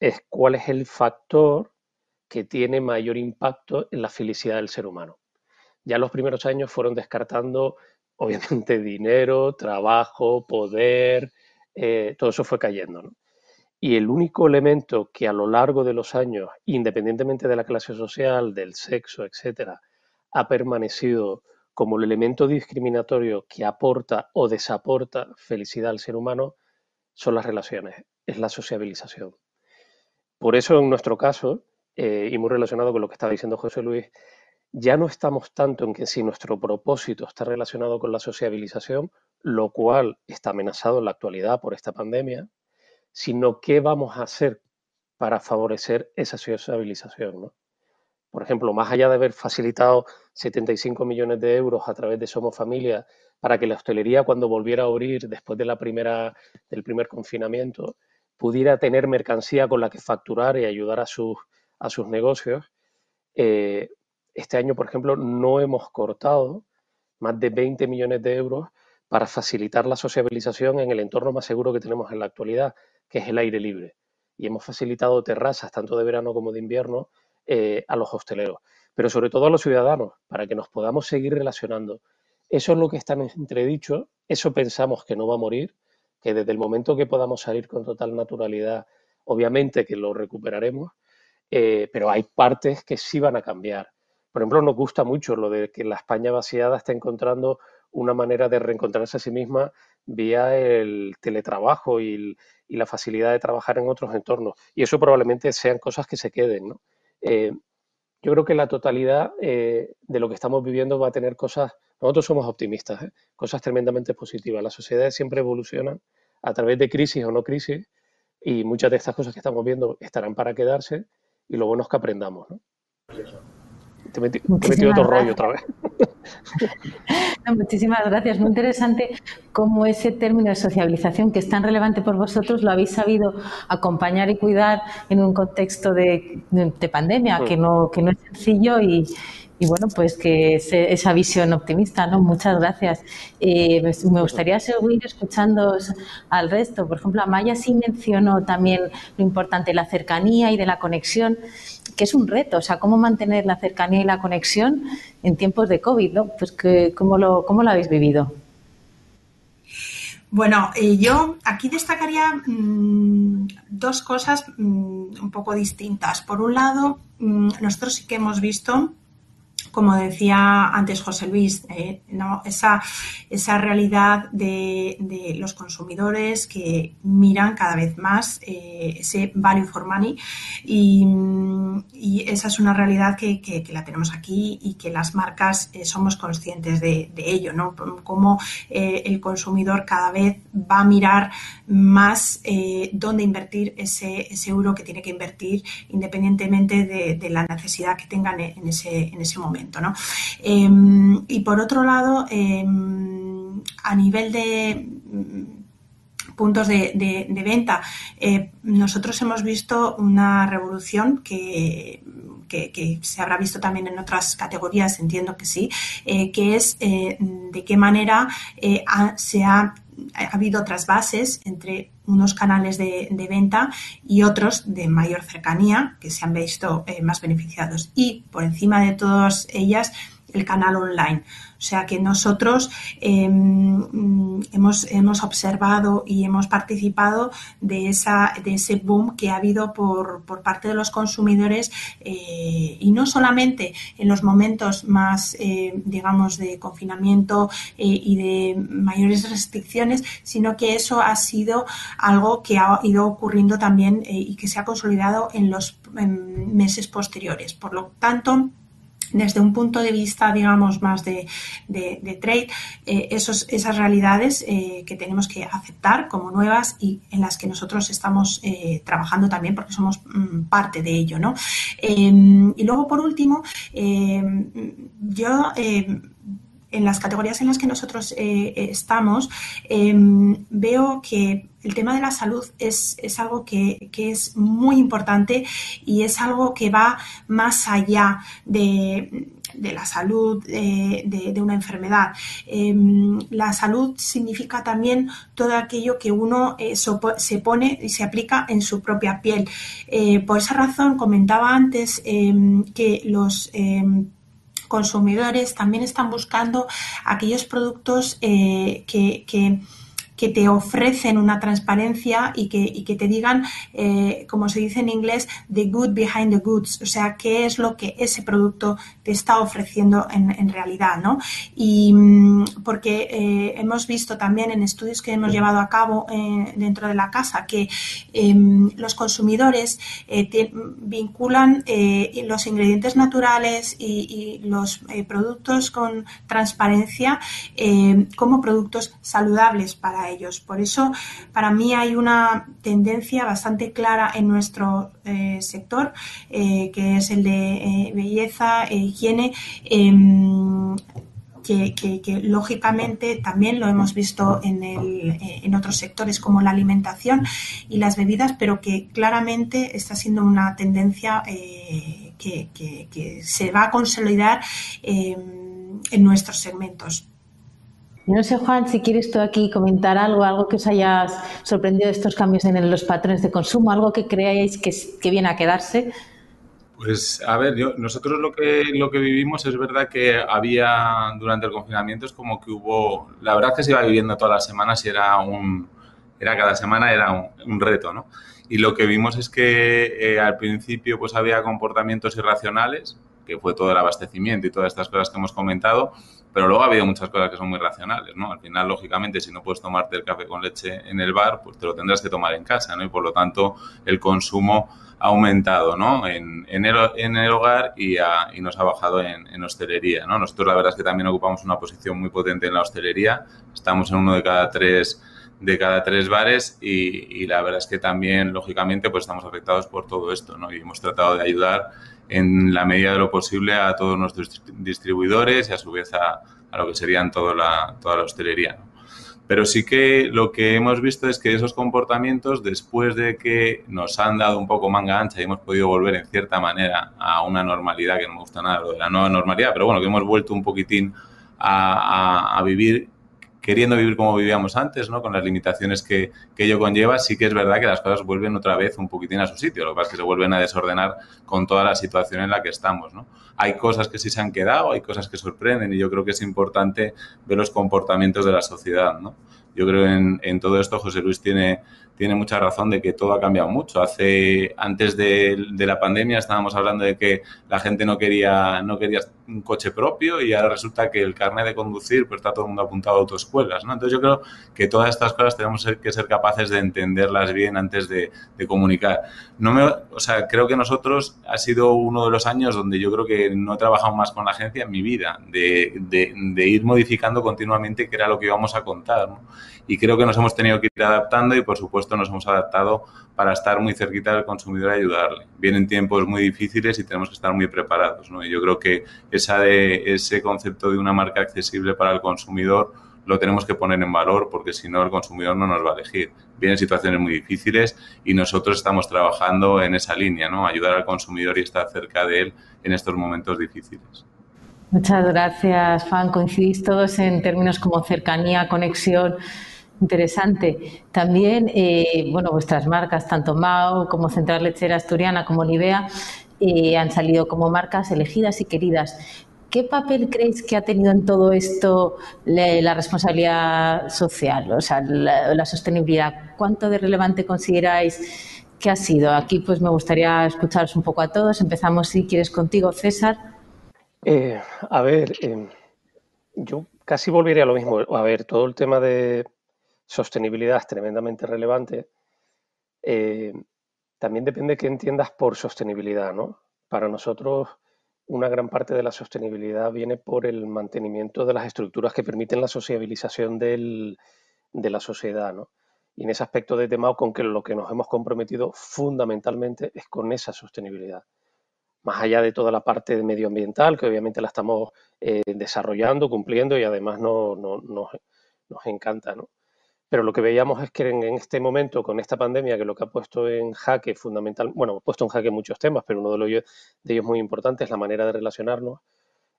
es cuál es el factor que tiene mayor impacto en la felicidad del ser humano. Ya los primeros años fueron descartando, obviamente, dinero, trabajo, poder, eh, todo eso fue cayendo. Y el único elemento que a lo largo de los años, independientemente de la clase social, del sexo, etcétera, ha permanecido como el elemento discriminatorio que aporta o desaporta felicidad al ser humano son las relaciones, es la sociabilización. Por eso, en nuestro caso, eh, y muy relacionado con lo que estaba diciendo José Luis, ya no estamos tanto en que si nuestro propósito está relacionado con la sociabilización, lo cual está amenazado en la actualidad por esta pandemia, sino qué vamos a hacer para favorecer esa sociabilización. Por ejemplo, más allá de haber facilitado 75 millones de euros a través de Somos Familia para que la hostelería cuando volviera a abrir después de la primera, del primer confinamiento pudiera tener mercancía con la que facturar y ayudar a sus, a sus negocios, eh, este año, por ejemplo, no hemos cortado más de 20 millones de euros para facilitar la sociabilización en el entorno más seguro que tenemos en la actualidad, que es el aire libre. Y hemos facilitado terrazas, tanto de verano como de invierno, eh, a los hosteleros, pero sobre todo a los ciudadanos, para que nos podamos seguir relacionando. Eso es lo que está en entredicho, eso pensamos que no va a morir, que desde el momento que podamos salir con total naturalidad, obviamente que lo recuperaremos, eh, pero hay partes que sí van a cambiar. Por ejemplo, nos gusta mucho lo de que la España vaciada está encontrando una manera de reencontrarse a sí misma vía el teletrabajo y, la facilidad de trabajar en otros entornos. Y eso probablemente sean cosas que se queden. ¿no? Eh, yo creo que la totalidad eh, de lo que estamos viviendo va a tener cosas, nosotros somos optimistas, ¿eh? cosas tremendamente positivas. Las sociedades siempre evolucionan a través de crisis o no crisis y muchas de estas cosas que estamos viendo estarán para quedarse y lo bueno es que aprendamos. ¿no? Te, metí, otro rollo otra vez. muchísimas gracias. Muy interesante cómo ese término de sociabilización, que es tan relevante por vosotros, lo habéis sabido acompañar y cuidar en un contexto de, pandemia, que, no, que no es sencillo y, y bueno, pues que esa visión optimista, ¿no? Muchas gracias. Eh, me gustaría seguir escuchando al resto. Por ejemplo, Amaya sí mencionó también lo importante de la cercanía y de la conexión, que es un reto, o sea, cómo mantener la cercanía y la conexión en tiempos de COVID, ¿no? Pues que, ¿cómo, lo, ¿cómo lo habéis vivido? Bueno, eh, yo aquí destacaría mm, dos cosas mm, un poco distintas. Por un lado, mm, nosotros sí que hemos visto como decía antes José Luis, eh, esa, realidad de, los consumidores que miran cada vez más eh, ese value for money y, esa es una realidad que, la tenemos aquí y que las marcas eh, somos conscientes de, ello, ¿no? Cómo el consumidor cada vez va a mirar más dónde invertir ese, euro que tiene que invertir independientemente de, la necesidad que tengan en ese momento. Em, y por otro lado, em, a nivel de mm, puntos de, venta, eh, nosotros hemos visto una revolución que, se habrá visto también en otras categorías, entiendo que sí, eh, que es eh, de qué manera se ha ha habido otras bases entre unos canales de, venta y otros de mayor cercanía que se han visto eh, más beneficiados. Y por encima de todas ellas, el canal online. O sea que nosotros em, hemos, hemos, observado y hemos participado de, esa, de ese boom que ha habido por, parte de los consumidores eh, y no solamente en los momentos más, eh, digamos, de confinamiento eh, y de mayores restricciones, sino que eso ha sido algo que ha ido ocurriendo también y que se ha consolidado en los meses posteriores. Por lo tanto, desde un punto de vista, digamos, más de, trade, eh, esos, esas realidades eh, que tenemos que aceptar como nuevas y en las que nosotros estamos eh, trabajando también porque somos mm, parte de ello, ¿no? Em, y luego, por último, em, yo em, en las categorías en las que nosotros estamos, veo que el tema de la salud es, algo que, es muy importante y es algo que va más allá de, la salud de, una enfermedad. Em, la salud significa también todo aquello que uno eh, se pone y se aplica en su propia piel. Eh, por esa razón comentaba antes em, que los em, consumidores también están buscando aquellos productos eh, que que te ofrecen una transparencia y que, que te digan, eh, como se dice en inglés, the good behind the goods, o sea, qué es lo que ese producto te está ofreciendo en, realidad, ¿no? Y mm, porque eh, hemos visto también en estudios que hemos llevado a cabo eh, dentro de la casa que em, los consumidores vinculan los ingredientes naturales y los productos con transparencia como productos saludables para ellos. Por eso, para mí hay una tendencia bastante clara en nuestro eh, sector, eh, que es el de eh, belleza e higiene. Em, que, lógicamente también lo hemos visto en, otros sectores como la alimentación y las bebidas, pero que claramente está siendo una tendencia que, que, se va a consolidar em, en nuestros segmentos. No sé, Juan, si quieres tú aquí comentar algo, algo que os haya sorprendido de estos cambios en los patrones de consumo, algo que creáis que, viene a quedarse. Pues a ver, yo, nosotros lo que, que vivimos es verdad que había durante el confinamiento es como que hubo, la verdad que se iba viviendo todas las semanas y era un, era cada semana era un, reto, ¿no? Y lo que vimos es que eh, al principio pues había comportamientos irracionales, que fue todo el abastecimiento y todas estas cosas que hemos comentado, pero luego ha habido muchas cosas que son muy racionales, ¿no? Al final, lógicamente, si no puedes tomarte el café con leche en el bar, pues te lo tendrás que tomar en casa, ¿no? Y por lo tanto, el consumo ha aumentado, ¿no? En, el, en el, hogar y, nos ha bajado en, en, hostelería, ¿no? Nosotros la verdad es que también ocupamos una posición muy potente en la hostelería. Estamos en uno de cada tres de cada tres bares y, y, la verdad es que también, lógicamente, pues estamos afectados por todo esto, ¿no? Y hemos tratado de ayudar en la medida de lo posible a todos nuestros distribuidores y a su vez a, lo que serían toda la, toda la hostelería. Pero sí que lo que hemos visto es que esos comportamientos, después de que nos han dado un poco manga ancha y hemos podido volver en cierta manera a una normalidad, que no me gusta nada lo de la nueva normalidad, pero bueno, que hemos vuelto un poquitín a, a vivir queriendo vivir como vivíamos antes, ¿no? Con las limitaciones que, que, ello conlleva, sí que es verdad que las cosas vuelven otra vez un poquitín a su sitio. Lo que pasa es que se vuelven a desordenar con toda la situación en la que estamos, ¿no? Hay cosas que sí se han quedado, hay cosas que sorprenden y yo creo que es importante ver los comportamientos de la sociedad, ¿no? Yo creo en, en todo esto José Luis tiene tiene mucha razón de que todo ha cambiado mucho. Hace, antes de, la pandemia estábamos hablando de que la gente no quería, no quería un coche propio y ahora resulta que el carnet de conducir pues está todo el mundo apuntado a autoescuelas, ¿no? Entonces yo creo que todas estas cosas tenemos que ser capaces de entenderlas bien antes de, comunicar. No me, o sea, creo que nosotros ha sido uno de los años donde yo creo que no he trabajado más con la agencia en mi vida, de, de ir modificando continuamente qué era lo que íbamos a contar, ¿no? Y creo que nos hemos tenido que ir adaptando y por supuesto nos hemos adaptado para estar muy cerquita del consumidor y ayudarle. Vienen tiempos muy difíciles y tenemos que estar muy preparados. ¿no? Y yo creo que esa de, ese concepto de una marca accesible para el consumidor lo tenemos que poner en valor porque si no el consumidor no nos va a elegir. Vienen situaciones muy difíciles y nosotros estamos trabajando en esa línea, ¿no? ayudar al consumidor y estar cerca de él en estos momentos difíciles. Muchas gracias, Juan. Coincidís todos en términos como cercanía, conexión Interesante. También, eh, bueno, vuestras marcas, tanto Mao como Central Lechera Asturiana como Nivea, eh, han salido como marcas elegidas y queridas. ¿Qué papel creéis que ha tenido en todo esto la, responsabilidad social, o sea, la, sostenibilidad? ¿Cuánto de relevante consideráis que ha sido? Aquí pues me gustaría escucharos un poco a todos. Empezamos, si quieres, contigo, César. Eh, a ver, yo casi volvería a lo mismo. A ver, todo el tema de sostenibilidad es tremendamente relevante. Eh, también depende qué entiendas por sostenibilidad, ¿no? Para nosotros, una gran parte de la sostenibilidad viene por el mantenimiento de las estructuras que permiten la sociabilización de la sociedad, ¿no? Y en ese aspecto de tema, con que lo que nos hemos comprometido fundamentalmente es con esa sostenibilidad. Más allá de toda la parte medioambiental, que obviamente la estamos eh, desarrollando, cumpliendo y además no, nos encanta, ¿no? Pero lo que veíamos es que en, este momento, con esta pandemia, que lo que ha puesto en jaque fundamental, bueno, ha puesto en jaque muchos temas, pero uno de, de ellos muy importante es la manera de relacionarnos.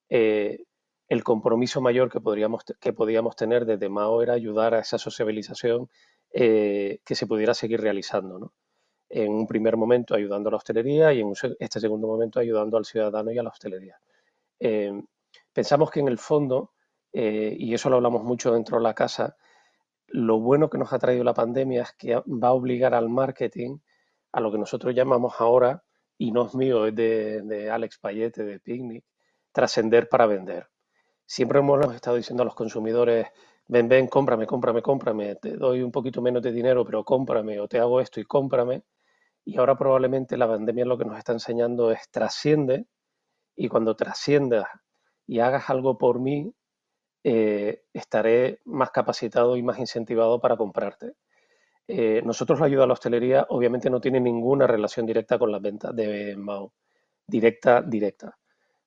Eh, el compromiso mayor que, podríamos, que podíamos tener desde Mao era ayudar a esa sociabilización eh, que se pudiera seguir realizando. ¿no? En un primer momento ayudando a la hostelería y en este segundo momento ayudando al ciudadano y a la hostelería. Eh, pensamos que en el fondo, y eso lo hablamos mucho dentro de la casa, lo bueno que nos ha traído la pandemia es que va a obligar al marketing a lo que nosotros llamamos ahora, y no es mío, es de, Alex Payete, de Picnic, trascender para vender. Siempre hemos estado diciendo a los consumidores, ven, ven, cómprame, cómprame, cómprame, te doy un poquito menos de dinero, pero cómprame, o te hago esto y cómprame. Y ahora probablemente la pandemia lo que nos está enseñando es trasciende, y cuando trasciendas y hagas algo por mí, eh, estaré más capacitado y más incentivado para comprarte. Eh, nosotros la ayuda a la hostelería obviamente no tiene ninguna relación directa con las ventas de Mao, directa, directa,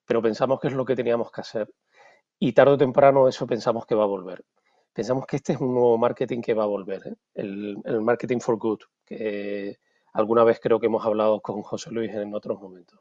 pero pensamos que es lo que teníamos que hacer y tarde o temprano eso pensamos que va a volver. Pensamos que este es un nuevo marketing que va a volver, ¿eh? el, marketing for good, que alguna vez creo que hemos hablado con José Luis en otros momentos.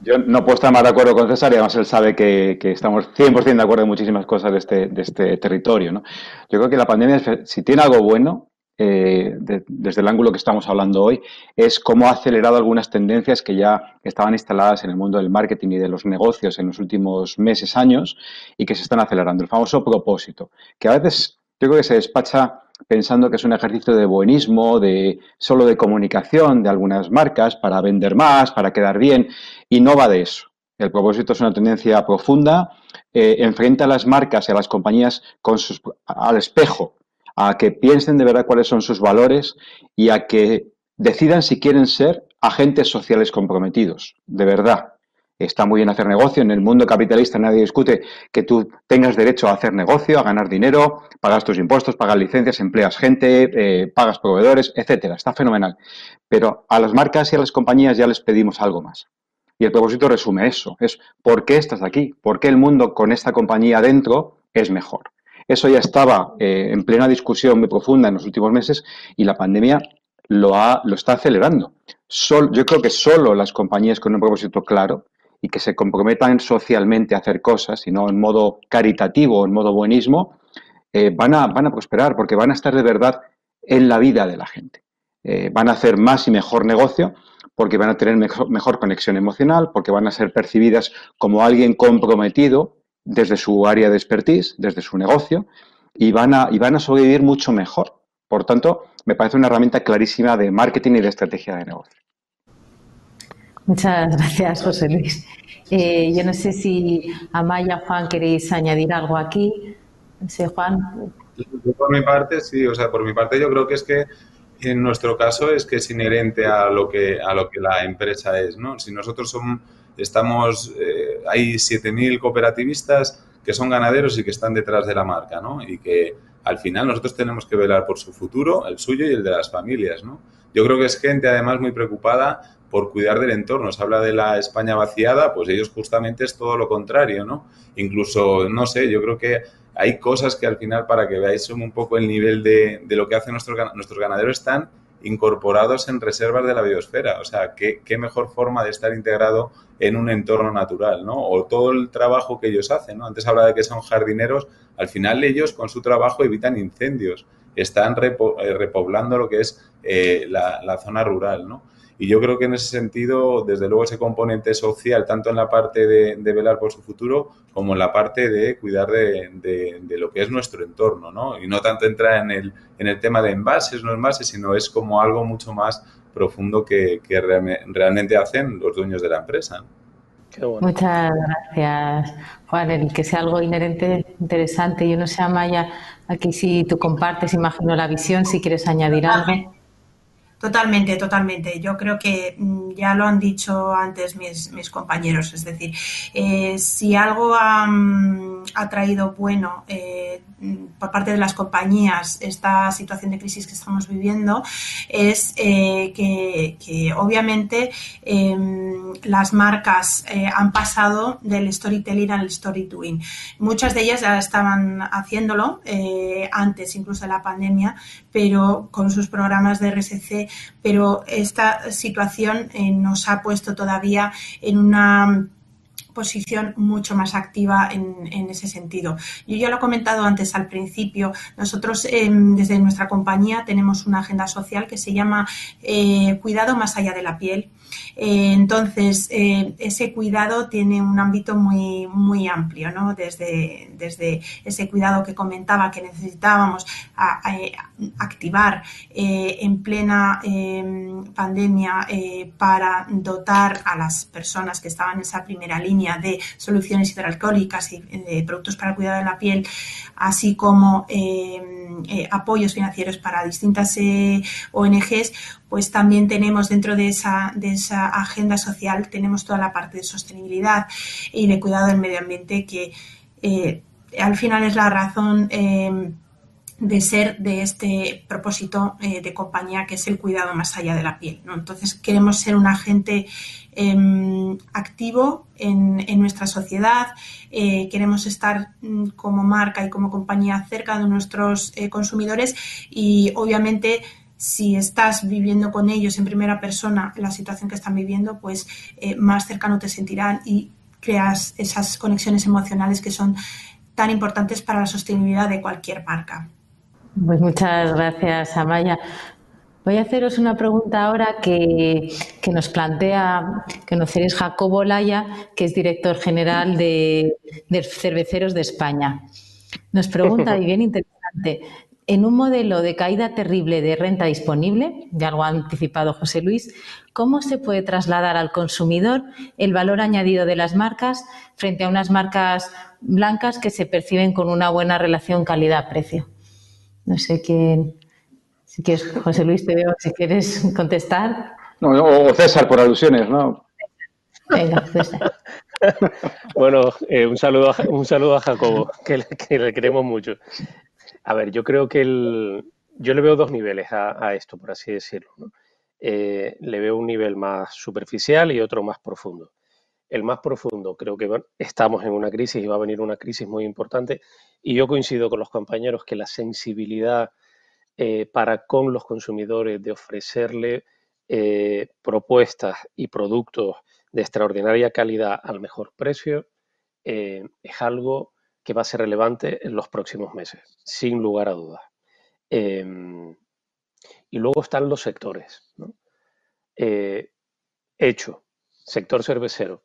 Yo no puedo estar más de acuerdo con César y además él sabe que, estamos 100% de acuerdo en muchísimas cosas de este, de este territorio. ¿no? Yo creo que la pandemia, si tiene algo bueno, eh, desde el ángulo que estamos hablando hoy, es cómo ha acelerado algunas tendencias que ya estaban instaladas en el mundo del marketing y de los negocios en los últimos meses, años, y que se están acelerando. El famoso propósito, que a veces yo creo que se despacha pensando que es un ejercicio de buenismo, de solo de comunicación de algunas marcas para vender más, para quedar bien, y no va de eso. El propósito es una tendencia profunda, eh, enfrenta a las marcas y a las compañías al espejo, a que piensen de verdad cuáles son sus valores y a que decidan si quieren ser agentes sociales comprometidos, de verdad. Está muy bien hacer negocio. En el mundo capitalista nadie discute que tú tengas derecho a hacer negocio, a ganar dinero, pagas tus impuestos, pagas licencias, empleas gente, eh, pagas proveedores, etcétera. Está fenomenal. Pero a las marcas y a las compañías ya les pedimos algo más. Y el propósito resume eso. Es ¿por qué estás aquí? ¿Por qué el mundo con esta compañía dentro es mejor? Eso ya estaba eh, en plena discusión muy profunda en los últimos meses y la pandemia lo, ha, lo está acelerando. yo creo que solo las compañías con un propósito claro y que se comprometan socialmente a hacer cosas, y no en modo caritativo, en modo buenismo, eh, van, a, van a prosperar porque van a estar de verdad en la vida de la gente. Eh, van a hacer más y mejor negocio porque van a tener mejor, mejor, conexión emocional, porque van a ser percibidas como alguien comprometido desde su área de expertise, desde su negocio, y van a, y van a sobrevivir mucho mejor. Por tanto, me parece una herramienta clarísima de marketing y de estrategia de negocio. Muchas gracias, José Luis. Eh, yo no sé si Amaya, Juan, queréis añadir algo aquí. No sé, Juan. Por mi parte, sí, o sea, por mi parte yo creo que es que en nuestro caso es que es inherente a lo que, a lo que la empresa es, ¿no? Si nosotros somos, estamos, eh, hay 7.000 cooperativistas que son ganaderos y que están detrás de la marca, ¿no? Y que al final nosotros tenemos que velar por su futuro, el suyo y el de las familias, ¿no? Yo creo que es gente además muy preocupada por cuidar del entorno. Se habla de la España vaciada, pues ellos justamente es todo lo contrario, ¿no? Incluso, no sé, yo creo que hay cosas que al final, para que veáis un poco el nivel de, de lo que hacen nuestros, nuestros ganaderos, están incorporados en reservas de la biosfera. O sea, ¿qué, qué, mejor forma de estar integrado en un entorno natural, ¿no? O todo el trabajo que ellos hacen, ¿no? Antes hablaba de que son jardineros, al final ellos con su trabajo evitan incendios, están eh, repoblando lo que es eh, la, zona rural, ¿no? Y yo creo que en ese sentido, desde luego, ese componente social, tanto en la parte de, velar por su futuro como en la parte de cuidar de, lo que es nuestro entorno, ¿no? Y no tanto entrar en el, en el tema de envases, no envases, sino es como algo mucho más profundo que, realmente hacen los dueños de la empresa. Muchas gracias, Juan. El que sea algo inherente, interesante. Yo no sé, Amaya, aquí si tú compartes, imagino la visión, si quieres añadir algo. Totalmente, totalmente. Yo creo que mm, ya lo han dicho antes mis, mis compañeros. Es decir, eh, si algo ha, mm, traído bueno eh, por parte de las compañías esta situación de crisis que estamos viviendo es eh, que, obviamente em, las marcas han pasado del storytelling al story. Muchas de ellas ya estaban haciéndolo antes incluso de la pandemia, pero con sus programas de RSC pero esta situación eh, nos ha puesto todavía en una posición mucho más activa en, ese sentido. Yo ya lo he comentado antes al principio, nosotros em, desde nuestra compañía tenemos una agenda social que se llama eh, Cuidado más allá de la piel Eh, entonces, eh, ese cuidado tiene un ámbito muy, muy amplio, ¿no? Desde, desde ese cuidado que comentaba que necesitábamos activar en plena pandemia para dotar a las personas que estaban en esa primera línea de soluciones hidroalcohólicas y de productos para el cuidado de la piel, así como apoyos financieros para distintas ONGs, pues también tenemos dentro de esa, de esa agenda social, tenemos toda la parte de sostenibilidad y de cuidado del medio ambiente que eh, al final es la razón eh, de ser de este propósito eh, de compañía que es el cuidado más allá de la piel. Entonces queremos ser un agente em, activo en, en, nuestra sociedad, queremos estar mm, como marca y como compañía cerca de nuestros consumidores y obviamente si estás viviendo con ellos en primera persona la situación que están viviendo, pues eh, más cercano te sentirán y creas esas conexiones emocionales que son tan importantes para la sostenibilidad de cualquier marca. Pues muchas gracias, Amaya. Voy a haceros una pregunta ahora que, nos plantea, que Jacobo Laya, que es director general de, de Cerveceros de España. Nos pregunta, y bien interesante, en un modelo de caída terrible de renta disponible, ya lo ha anticipado José Luis, ¿cómo se puede trasladar al consumidor el valor añadido de las marcas frente a unas marcas blancas que se perciben con una buena relación calidad-precio? No sé quién. Si quieres, José Luis, te veo si quieres contestar. o César, por alusiones, ¿no? Venga, César. bueno, eh, un, saludo a, un saludo a Jacobo, que, que le queremos mucho. A ver, yo creo que el, yo le veo dos niveles a, esto, por así decirlo. Eh, le veo un nivel más superficial y otro más profundo. El más profundo, creo que estamos en una crisis y va a venir una crisis muy importante y yo coincido con los compañeros que la sensibilidad eh, para con los consumidores de ofrecerle eh, propuestas y productos de extraordinaria calidad al mejor precio es algo que va a ser relevante en los próximos meses, sin lugar a dudas. Em, y luego están los sectores. Eh, hecho, sector cervecero.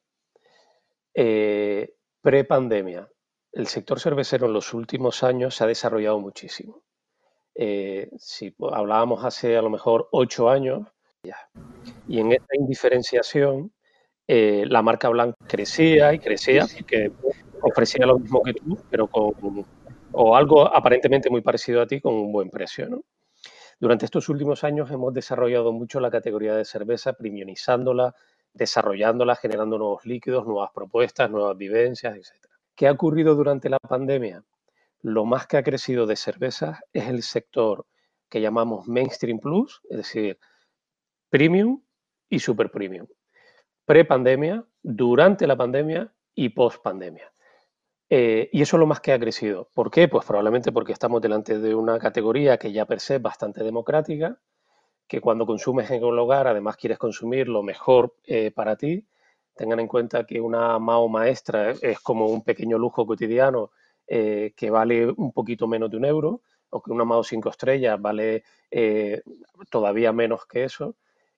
Eh, pre-pandemia, el sector cervecero en los últimos años se ha desarrollado muchísimo. Eh, si hablábamos hace a lo mejor ocho años, y en esta indiferenciación, la marca blanca crecía y crecía, que ofrecía lo mismo que tú, pero con o algo aparentemente muy parecido a ti con un buen precio. ¿no? Durante estos últimos años hemos desarrollado mucho la categoría de cerveza, premiumizándola, desarrollándola, generando nuevos líquidos, nuevas propuestas, nuevas vivencias, etc. ¿Qué ha ocurrido durante la pandemia? Lo más que ha crecido de cervezas es el sector que llamamos mainstream plus, es decir, premium y super premium. Pre-pandemia, durante la pandemia y post-pandemia. Eh, y eso es lo más que ha crecido. ¿Por qué? Pues probablemente porque estamos delante de una categoría que ya per se es bastante democrática, que cuando consumes en un hogar además quieres consumir lo mejor eh, para ti. Tengan en cuenta que una Mao maestra es como un pequeño lujo cotidiano eh, que vale un poquito menos de un euro, o que una Mao 5 estrellas vale todavía menos que eso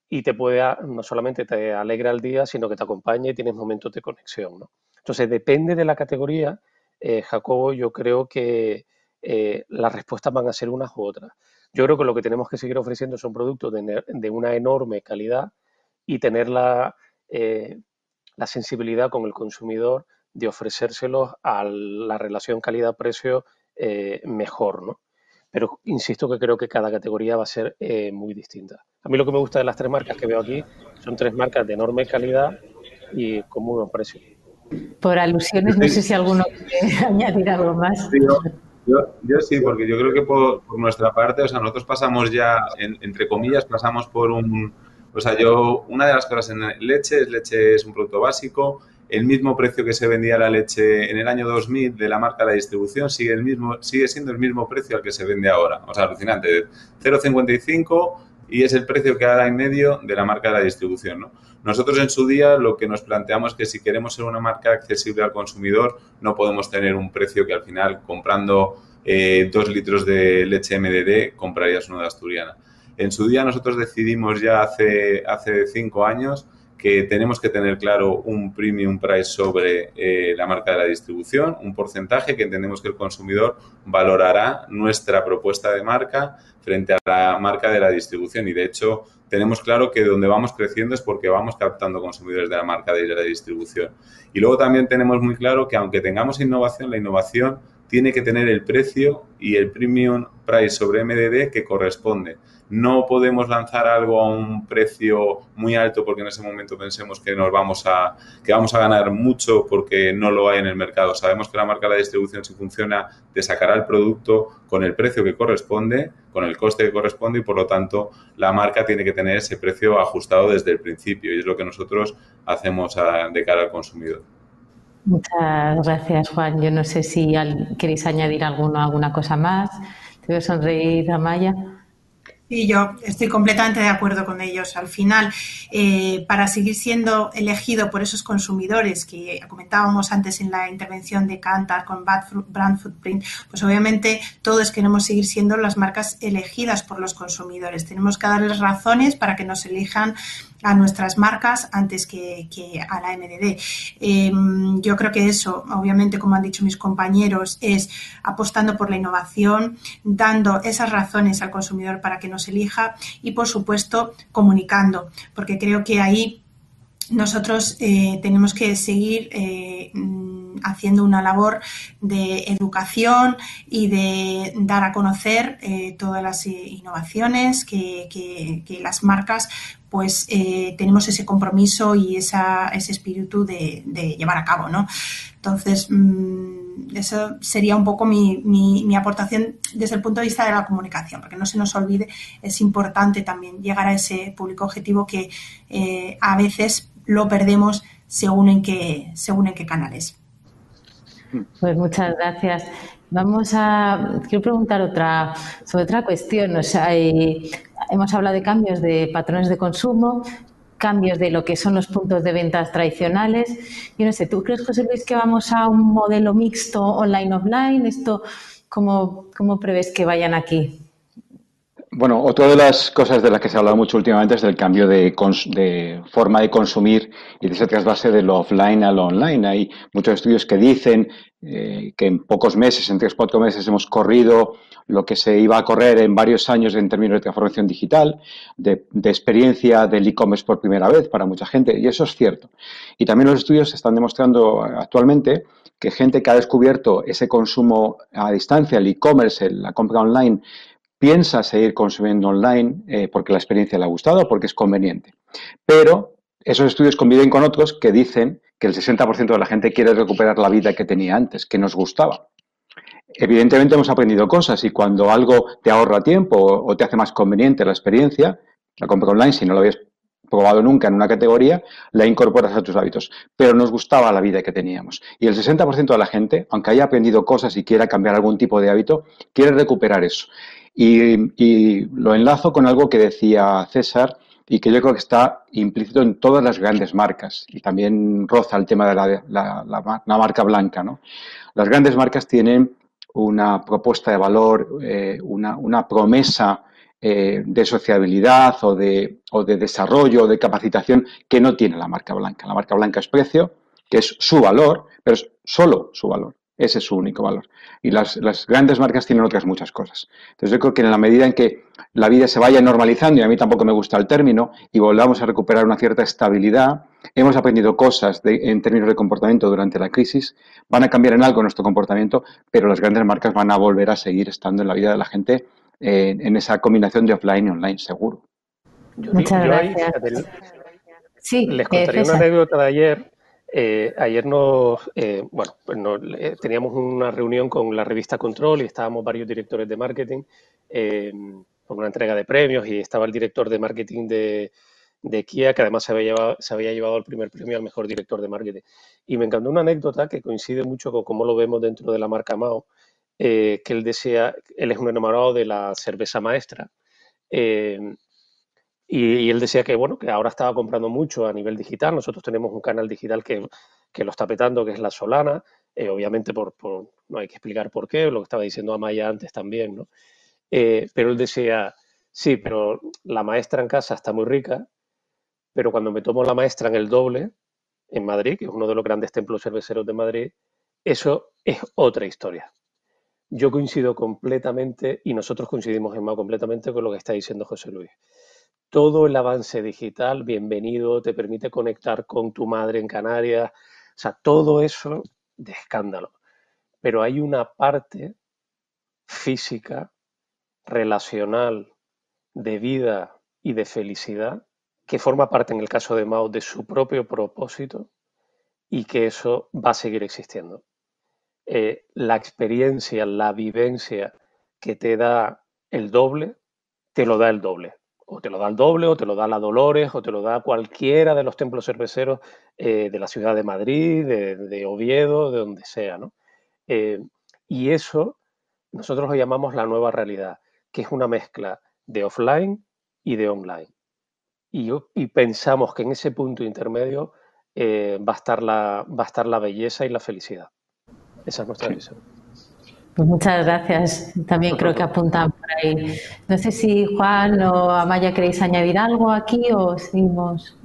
y te puede, no solamente te alegra el día, sino que te acompaña y tienes momentos de conexión. ¿no? Entonces, depende de la categoría, eh, Jacobo, yo creo que eh, las respuestas van a ser unas u otras. Yo creo que lo que tenemos que seguir ofreciendo son productos de, una enorme calidad y tener la, eh, la, sensibilidad con el consumidor de ofrecérselos a la relación calidad-precio mejor, ¿no? Pero insisto que creo que cada categoría va a ser muy distinta. A mí lo que me gusta de las tres marcas que veo aquí son tres marcas de enorme calidad y con muy buen precio. Por alusiones, no sé si alguno quiere añadir algo más. yo, sí, porque yo creo que por, nuestra parte, o sea, nosotros pasamos ya, entre comillas, pasamos por un... O sea, yo, una de las cosas en leche es leche es un producto básico, el mismo precio que se vendía la leche en el año 2000 de la marca de la distribución sigue, el mismo, sigue siendo el mismo precio al que se vende ahora. O sea, alucinante. 0,55 y es el precio que ahora en medio de la marca de la distribución. ¿no? Nosotros en su día lo que nos planteamos es que si queremos ser una marca accesible al consumidor, no podemos tener un precio que al final comprando eh, dos litros de leche MDD comprarías una de asturiana. En su día nosotros decidimos ya hace, hace cinco años que tenemos que tener claro un premium price sobre eh, la marca de la distribución, un porcentaje que entendemos que el consumidor valorará nuestra propuesta de marca frente a la marca de la distribución. Y de hecho, tenemos claro que donde vamos creciendo es porque vamos captando consumidores de la marca de la distribución. Y luego también tenemos muy claro que aunque tengamos innovación, la innovación tiene que tener el precio y el premium price sobre MDD que corresponde no podemos lanzar algo a un precio muy alto porque en ese momento pensemos que nos vamos a que vamos a ganar mucho porque no lo hay en el mercado. Sabemos que la marca de la distribución si funciona te sacará el producto con el precio que corresponde, con el coste que corresponde y por lo tanto la marca tiene que tener ese precio ajustado desde el principio y es lo que nosotros hacemos de cara al consumidor. Muchas gracias, Juan. Yo no sé si queréis añadir alguno, alguna cosa más. Te veo sonreír, Amaya. Y yo estoy completamente de acuerdo con ellos. Al final, eh, para seguir siendo elegido por esos consumidores que comentábamos antes en la intervención de Cantar con Brand Footprint, pues obviamente todos queremos seguir siendo las marcas elegidas por los consumidores. Tenemos que darles razones para que nos elijan a nuestras marcas antes que, a la MDD. Em, yo creo que eso, obviamente, como han dicho mis compañeros, es apostando por la innovación, dando esas razones al consumidor para que nos elija y, por supuesto, comunicando, porque creo que ahí nosotros eh, tenemos que seguir eh, haciendo una labor de educación y de dar a conocer eh, todas las innovaciones que, las marcas pues tenemos ese compromiso y ese espíritu de, llevar a cabo, ¿no? Entonces, mm, eso sería un poco mi, mi, aportación desde el punto de vista de la comunicación, porque no se nos olvide, es importante también llegar a ese público objetivo que a veces lo perdemos según en qué, según en qué canales. Pues muchas gracias. Vamos a, quiero preguntar otra, sobre otra cuestión. O sea, hemos hablado de cambios de patrones de consumo, cambios de lo que son los puntos de ventas tradicionales. Yo no sé, ¿tú crees, José Luis, que vamos a un modelo mixto online-offline? ¿Esto cómo, cómo prevés que vayan aquí? Bueno, otra de las cosas de las que se ha hablado mucho últimamente es del cambio de, forma de consumir y de ese trasvase de lo offline a lo online. Hay muchos estudios que dicen eh, que en pocos meses, en tres o cuatro meses, hemos corrido lo que se iba a correr en varios años en términos de transformación digital, de, de experiencia del e-commerce por primera vez para mucha gente, y eso es cierto. Y también los estudios están demostrando actualmente que gente que ha descubierto ese consumo a distancia, el e-commerce, la compra online, piensa seguir consumiendo online eh, porque la experiencia le ha gustado, porque es conveniente. Pero esos estudios conviven con otros que dicen que el 60% de la gente quiere recuperar la vida que tenía antes, que nos gustaba. Evidentemente hemos aprendido cosas y cuando algo te ahorra tiempo o te hace más conveniente la experiencia, la compra online, si no lo habías probado nunca en una categoría, la incorporas a tus hábitos. Pero nos gustaba la vida que teníamos. Y el 60% de la gente, aunque haya aprendido cosas y quiera cambiar algún tipo de hábito, quiere recuperar eso. Y, lo enlazo con algo que decía César y que yo creo que está implícito en todas las grandes marcas y también roza el tema de la, marca blanca. ¿no? Las grandes marcas tienen una propuesta de valor, eh, una, promesa eh, de sociabilidad o de, o de desarrollo, de capacitación que no tiene la marca blanca. La marca blanca es precio, que es su valor, pero es solo su valor. Ese es su único valor. Y las, grandes marcas tienen otras muchas cosas. Entonces yo creo que en la medida en que la vida se vaya normalizando, y a mí tampoco me gusta el término, y volvamos a recuperar una cierta estabilidad, hemos aprendido cosas en términos de comportamiento durante la crisis, van a cambiar en algo nuestro comportamiento, pero las grandes marcas van a volver a seguir estando en la vida de la gente eh, en esa combinación de offline y online, seguro. Muchas gracias. sí, les contaría una anécdota de ayer eh, ayer nos, eh, pues eh, teníamos una reunión con la revista Control y estábamos varios directores de marketing por una entrega de premios y estaba el director de marketing de, Kia, que además se había, llevado, el primer premio al mejor director de marketing. Y me encantó una anécdota que coincide mucho con cómo lo vemos dentro de la marca Mao, que él desea, él es un enamorado de la cerveza maestra. Y, él decía que, bueno, que ahora estaba comprando mucho a nivel digital. Nosotros tenemos un canal digital que, que lo está petando, que es La Solana. Eh, obviamente, por, por, no hay que explicar por qué, lo que estaba diciendo Amaya antes también, ¿no? Eh, pero él decía, sí, pero la maestra en casa está muy rica, pero cuando me tomo la maestra en el doble, en Madrid, que es uno de los grandes templos cerveceros de Madrid, eso es otra historia. Yo coincido completamente, y nosotros coincidimos más completamente con lo que está diciendo José Luis. Todo el avance digital, bienvenido, te permite conectar con tu madre en Canarias, o sea, todo eso de escándalo. Pero hay una parte física, relacional, de vida y de felicidad que forma parte en el caso de Mao de su propio propósito y que eso va a seguir existiendo. Eh, la experiencia, la vivencia que te da el doble, te lo da el doble. O te lo da el doble, o te lo da la Dolores, o te lo da cualquiera de los templos cerveceros eh, de la ciudad de Madrid, de, Oviedo, de donde sea. ¿no? Eh, y eso nosotros lo llamamos la nueva realidad, que es una mezcla de offline y de online. Y, pensamos que en ese punto intermedio eh, va, a estar la, va a estar la belleza y la felicidad. Esa es nuestra visión. Pues muchas gracias. También creo que apuntan por ahí. No sé si Juan o Amaya queréis añadir algo aquí o seguimos.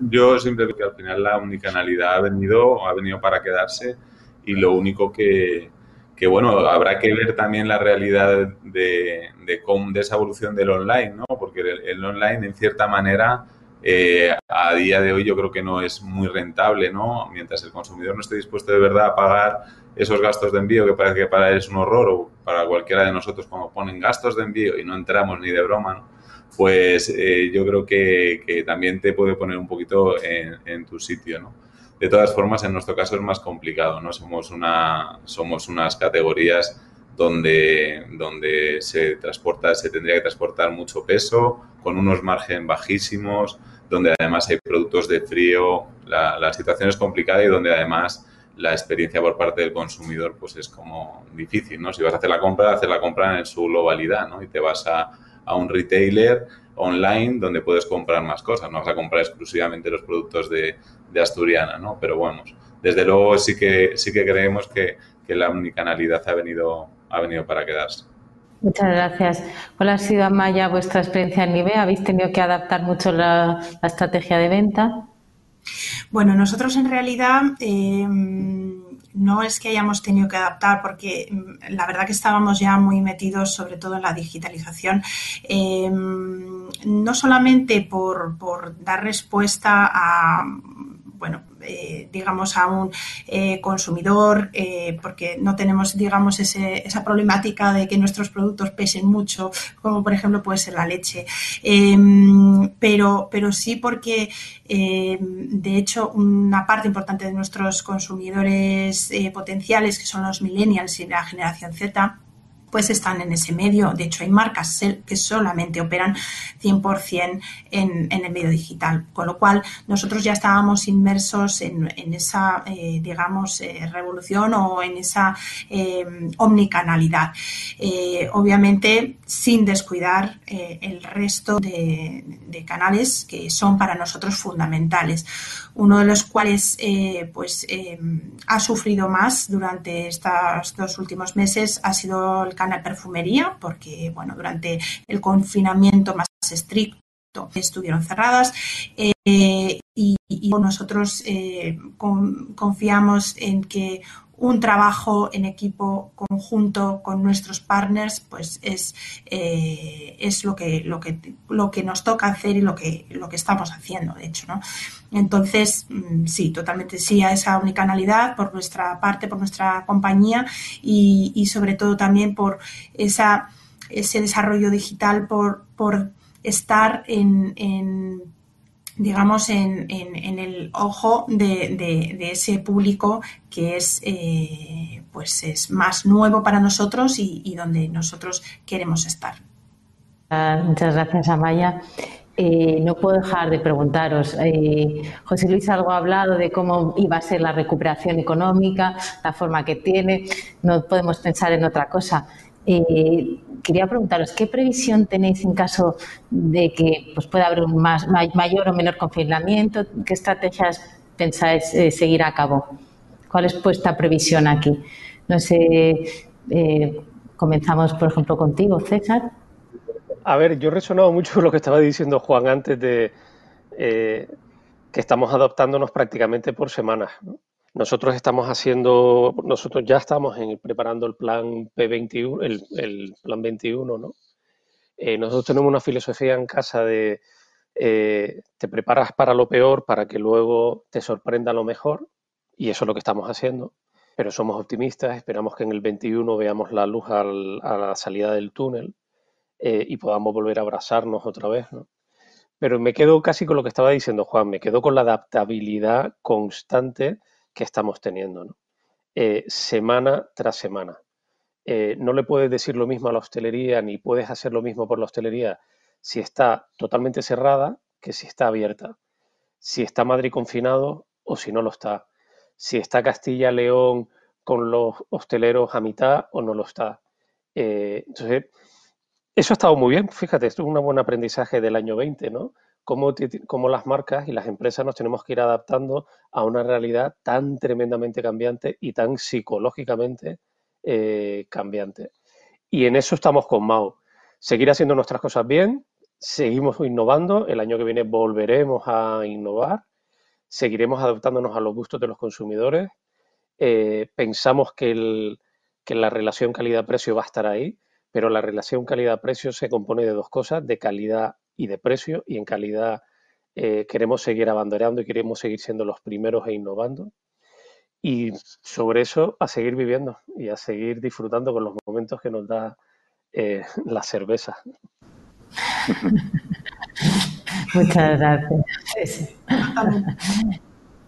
Yo simplemente que al final la unicanalidad ha venido, ha venido para quedarse y lo único que, que bueno, habrá que ver también la realidad de, de, de esa evolución del online, ¿no? Porque el, online, en cierta manera, eh, a día de hoy yo creo que no es muy rentable, ¿no? Mientras el consumidor no esté dispuesto de verdad a pagar esos gastos de envío que parece que para él es un horror o para cualquiera de nosotros cuando ponen gastos de envío y no entramos ni de broma. Pues eh, yo creo que, que, también te puede poner un poquito en, en tu sitio, ¿no? De todas formas, en nuestro caso es más complicado, ¿no? Somos, una, somos unas categorías donde, donde se transporta, se tendría que transportar mucho peso, con unos márgenes bajísimos, donde además hay productos de frío, la, la, situación es complicada y donde además la experiencia por parte del consumidor pues es como difícil, ¿no? Si vas a hacer la compra, hacer la compra en su globalidad, ¿no? Y te vas a, a un retailer online donde puedes comprar más cosas, no vas a comprar exclusivamente los productos de, de Asturiana, ¿no? Pero bueno, desde luego sí que, sí que creemos que, que la unicanalidad ha venido, ha venido para quedarse. Muchas gracias. ¿Cuál ha sido, Amaya, vuestra experiencia en NIVE? ¿Habéis tenido que adaptar mucho la estrategia de venta? Bueno, nosotros en realidad eh, no es que hayamos tenido que adaptar, porque mm, la verdad que estábamos ya muy metidos, sobre todo en la digitalización, eh, no solamente por, por dar respuesta a bueno, eh, digamos, a un eh, consumidor, eh, porque no tenemos, digamos, esa problemática de que nuestros productos pesen mucho, como por ejemplo puede ser la leche. Em, pero, pero sí porque, em, de hecho, una parte importante de nuestros consumidores potenciales, que son los millennials y la generación Z, pues están en ese medio. De hecho, hay marcas que solamente operan 100% en, en el medio digital, con lo cual nosotros ya estábamos inmersos en, esa, eh, digamos, eh, revolución o en esa eh, omnicanalidad. obviamente, sin descuidar el resto de, canales que son para nosotros fundamentales. Uno de los cuales, pues, ha sufrido más durante estos dos últimos meses ha sido el canal perfumería, porque bueno, durante el confinamiento más estricto estuvieron cerradas eh, y, nosotros eh, confiamos en que un trabajo en equipo conjunto con nuestros partners, pues es, eh, es lo, que, lo, que, lo que nos toca hacer y lo que, lo que estamos haciendo, de hecho. ¿no? Entonces, mm, sí, totalmente sí a esa unicanalidad por nuestra parte, por nuestra compañía y, sobre todo también por esa, ese desarrollo digital, por, por estar en digamos, en, en, el ojo de, de, ese público que es, eh, pues es más nuevo para nosotros y, donde nosotros queremos estar. Ah, muchas gracias, Amaya. Eh, no puedo dejar de preguntaros, eh, José Luis algo ha hablado de cómo iba a ser la recuperación económica, la forma que tiene, no podemos pensar en otra cosa. Eh, quería preguntaros, ¿qué previsión tenéis en caso de que pues, pueda haber un más, mayor o menor confinamiento? ¿Qué estrategias pensáis eh, seguir a cabo? ¿Cuál es vuestra previsión aquí? No sé, eh, comenzamos por ejemplo contigo, César. A ver, yo he resonado mucho lo que estaba diciendo Juan antes de, que estamos adoptándonos prácticamente por semanas. Nosotros estamos haciendo, nosotros ya estamos en, preparando el plan P21, el, el plan 21, ¿no? nosotros tenemos una filosofía en casa de te preparas para lo peor para que luego te sorprenda lo mejor y eso es lo que estamos haciendo pero somos optimistas, esperamos que en el 21 veamos la luz a la salida del túnel eh, y podamos volver a abrazarnos otra vez. Pero me quedo casi con lo que estaba diciendo Juan, me quedo con la adaptabilidad constante que estamos teniendo, eh, semana tras semana. Eh, no le puedes decir lo mismo a la hostelería, ni puedes hacer lo mismo por la hostelería si está totalmente cerrada que si está abierta. Si está Madrid confinado o si no lo está si está Castilla-León con los hosteleros a mitad o no lo está. Eh, entonces, eso ha estado muy bien, fíjate, esto es un buen aprendizaje del año 20, ¿no? Cómo, las marcas y las empresas nos tenemos que ir adaptando a una realidad tan tremendamente cambiante y tan psicológicamente eh, cambiante. Y en eso estamos con Mao. Seguir haciendo nuestras cosas bien, seguimos innovando, el año que viene volveremos a innovar seguiremos adaptándonos a los gustos de los consumidores. Eh, pensamos que, la relación calidad-precio va a estar ahí, pero la relación calidad-precio se compone de dos cosas, de calidad y de precio, y en calidad eh, queremos seguir abanderando y queremos seguir siendo los primeros e innovando. Y sobre eso a seguir viviendo y a seguir disfrutando con los momentos que nos da eh, la cerveza. Muchas gracias.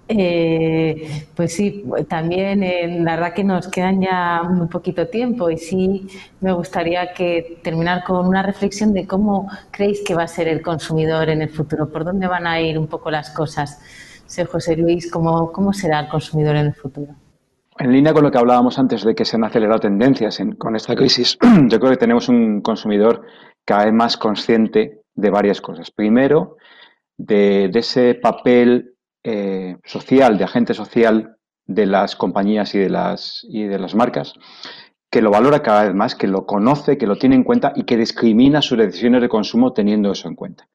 Eh, pues sí, también eh, la verdad que nos quedan ya muy poquito tiempo y sí me gustaría que terminar con una reflexión de cómo creéis que va a ser el consumidor en el futuro, por dónde van a ir un poco las cosas. Sé, José Luis, ¿cómo, ¿cómo será el consumidor en el futuro? En línea con lo que hablábamos antes de que se han acelerado tendencias con esta crisis, yo creo que tenemos un consumidor cada vez más consciente de varias cosas. Primero, de, ese papel eh, social, de agente social de las compañías y de las, y de las marcas, que lo valora cada vez más, que lo conoce, que lo tiene en cuenta y que discrimina sus decisiones de consumo teniendo eso en cuenta.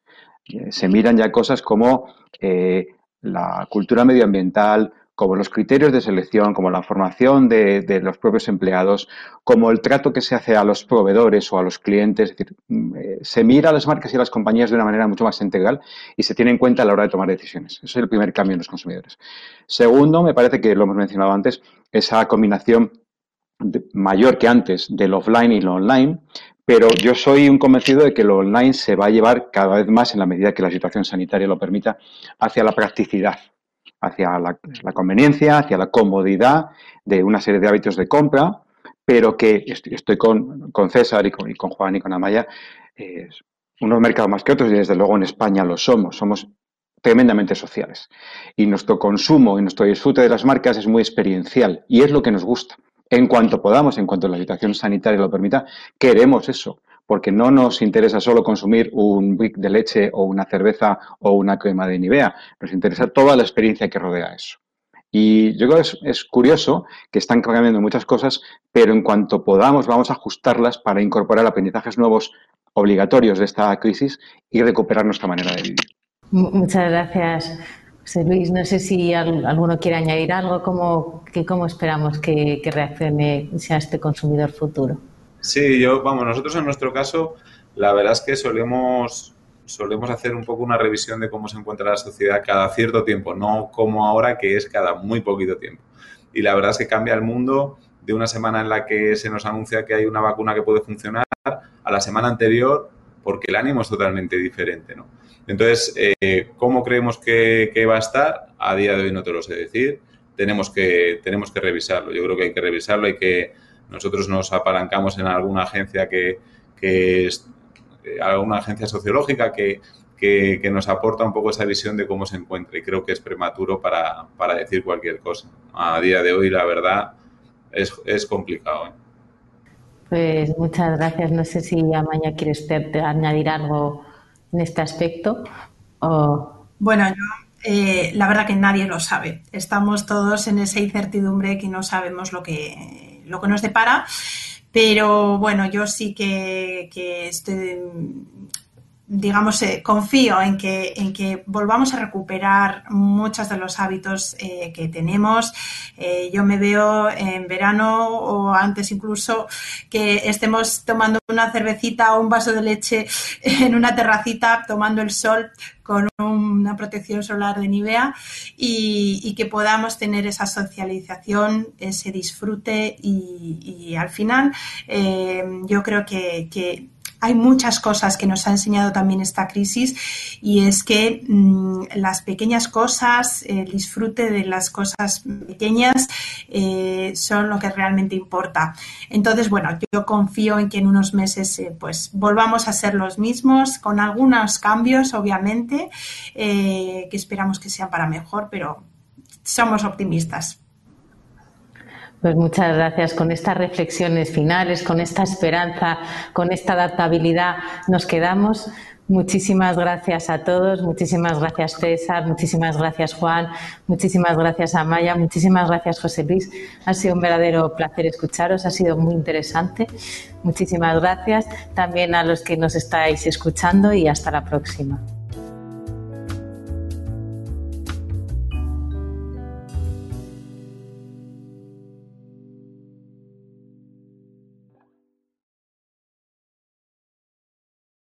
Eh, se miran ya cosas como eh, la cultura medioambiental, como los criterios de selección, como la formación de, los propios empleados, como el trato que se hace a los proveedores o a los clientes. Es decir, mm, eh, se mira a las marcas y a las compañías de una manera mucho más integral y se tiene en cuenta a la hora de tomar decisiones. Ese es el primer cambio en los consumidores. Segundo, me parece que lo hemos mencionado antes, esa combinación mayor que antes del offline y lo online, pero yo soy un convencido de que lo online se va a llevar cada vez más, en la medida que la situación sanitaria lo permita, hacia la practicidad hacia la, conveniencia, hacia la comodidad de una serie de hábitos de compra, pero que estoy, con, César y con, Juan y con Amaya, unos mercados más que otros y desde luego en España lo somos, somos tremendamente sociales. Y nuestro consumo y nuestro disfrute de las marcas es muy experiencial y es lo que nos gusta. En cuanto podamos, en cuanto la situación sanitaria lo permita, queremos eso porque no nos interesa solo consumir un brick de leche o una cerveza o una crema de Nivea, nos interesa toda la experiencia que rodea eso. Y yo creo que es, curioso que están cambiando muchas cosas, pero en cuanto podamos vamos a ajustarlas para incorporar aprendizajes nuevos obligatorios de esta crisis y recuperar nuestra manera de vivir. Muchas gracias. José Luis, no sé si alguno quiere añadir algo, ¿cómo, que, cómo esperamos que, que reaccione sea este consumidor futuro? Sí, yo, vamos, nosotros en nuestro caso, la verdad es que solemos, solemos hacer un poco una revisión de cómo se encuentra la sociedad cada cierto tiempo, no como ahora que es cada muy poquito tiempo. Y la verdad es que cambia el mundo de una semana en la que se nos anuncia que hay una vacuna que puede funcionar a la semana anterior porque el ánimo es totalmente diferente, ¿no? Entonces, eh, ¿cómo creemos que, que, va a estar? A día de hoy no te lo sé decir. Tenemos que, tenemos que revisarlo. Yo creo que hay que revisarlo, hay que nosotros nos apalancamos en alguna agencia que, es eh, alguna agencia sociológica que, nos aporta un poco esa visión de cómo se encuentra y creo que es prematuro para, decir cualquier cosa. A día de hoy, la verdad, es, complicado. ¿eh? Pues muchas gracias. No sé si Amaña quieres añadir algo en este aspecto. Bueno, yo eh, la verdad que nadie lo sabe. Estamos todos en esa incertidumbre que no sabemos lo que lo que nos depara. Pero bueno, yo sí que, estoy digamos, eh, confío en que, en que volvamos a recuperar muchos de los hábitos eh, que tenemos. Eh, yo me veo en verano o antes incluso que estemos tomando una cervecita o un vaso de leche en una terracita, tomando el sol con una protección solar de Nivea y, que podamos tener esa socialización, ese disfrute y, al final yo creo que, que hay muchas cosas que nos ha enseñado también esta crisis y es que mm, las pequeñas cosas, el disfrute de las cosas pequeñas eh, son lo que realmente importa. Entonces, bueno, yo confío en que en unos meses eh, pues volvamos a ser los mismos con algunos cambios, obviamente, eh, que esperamos que sean para mejor, pero somos optimistas. Pues muchas gracias. Con estas reflexiones finales, con esta esperanza, con esta adaptabilidad, nos quedamos. Muchísimas gracias a todos, muchísimas gracias César, muchísimas gracias Juan, muchísimas gracias Amaya, muchísimas gracias José Luis. Ha sido un verdadero placer escucharos, ha sido muy interesante. Muchísimas gracias también a los que nos estáis escuchando y hasta la próxima.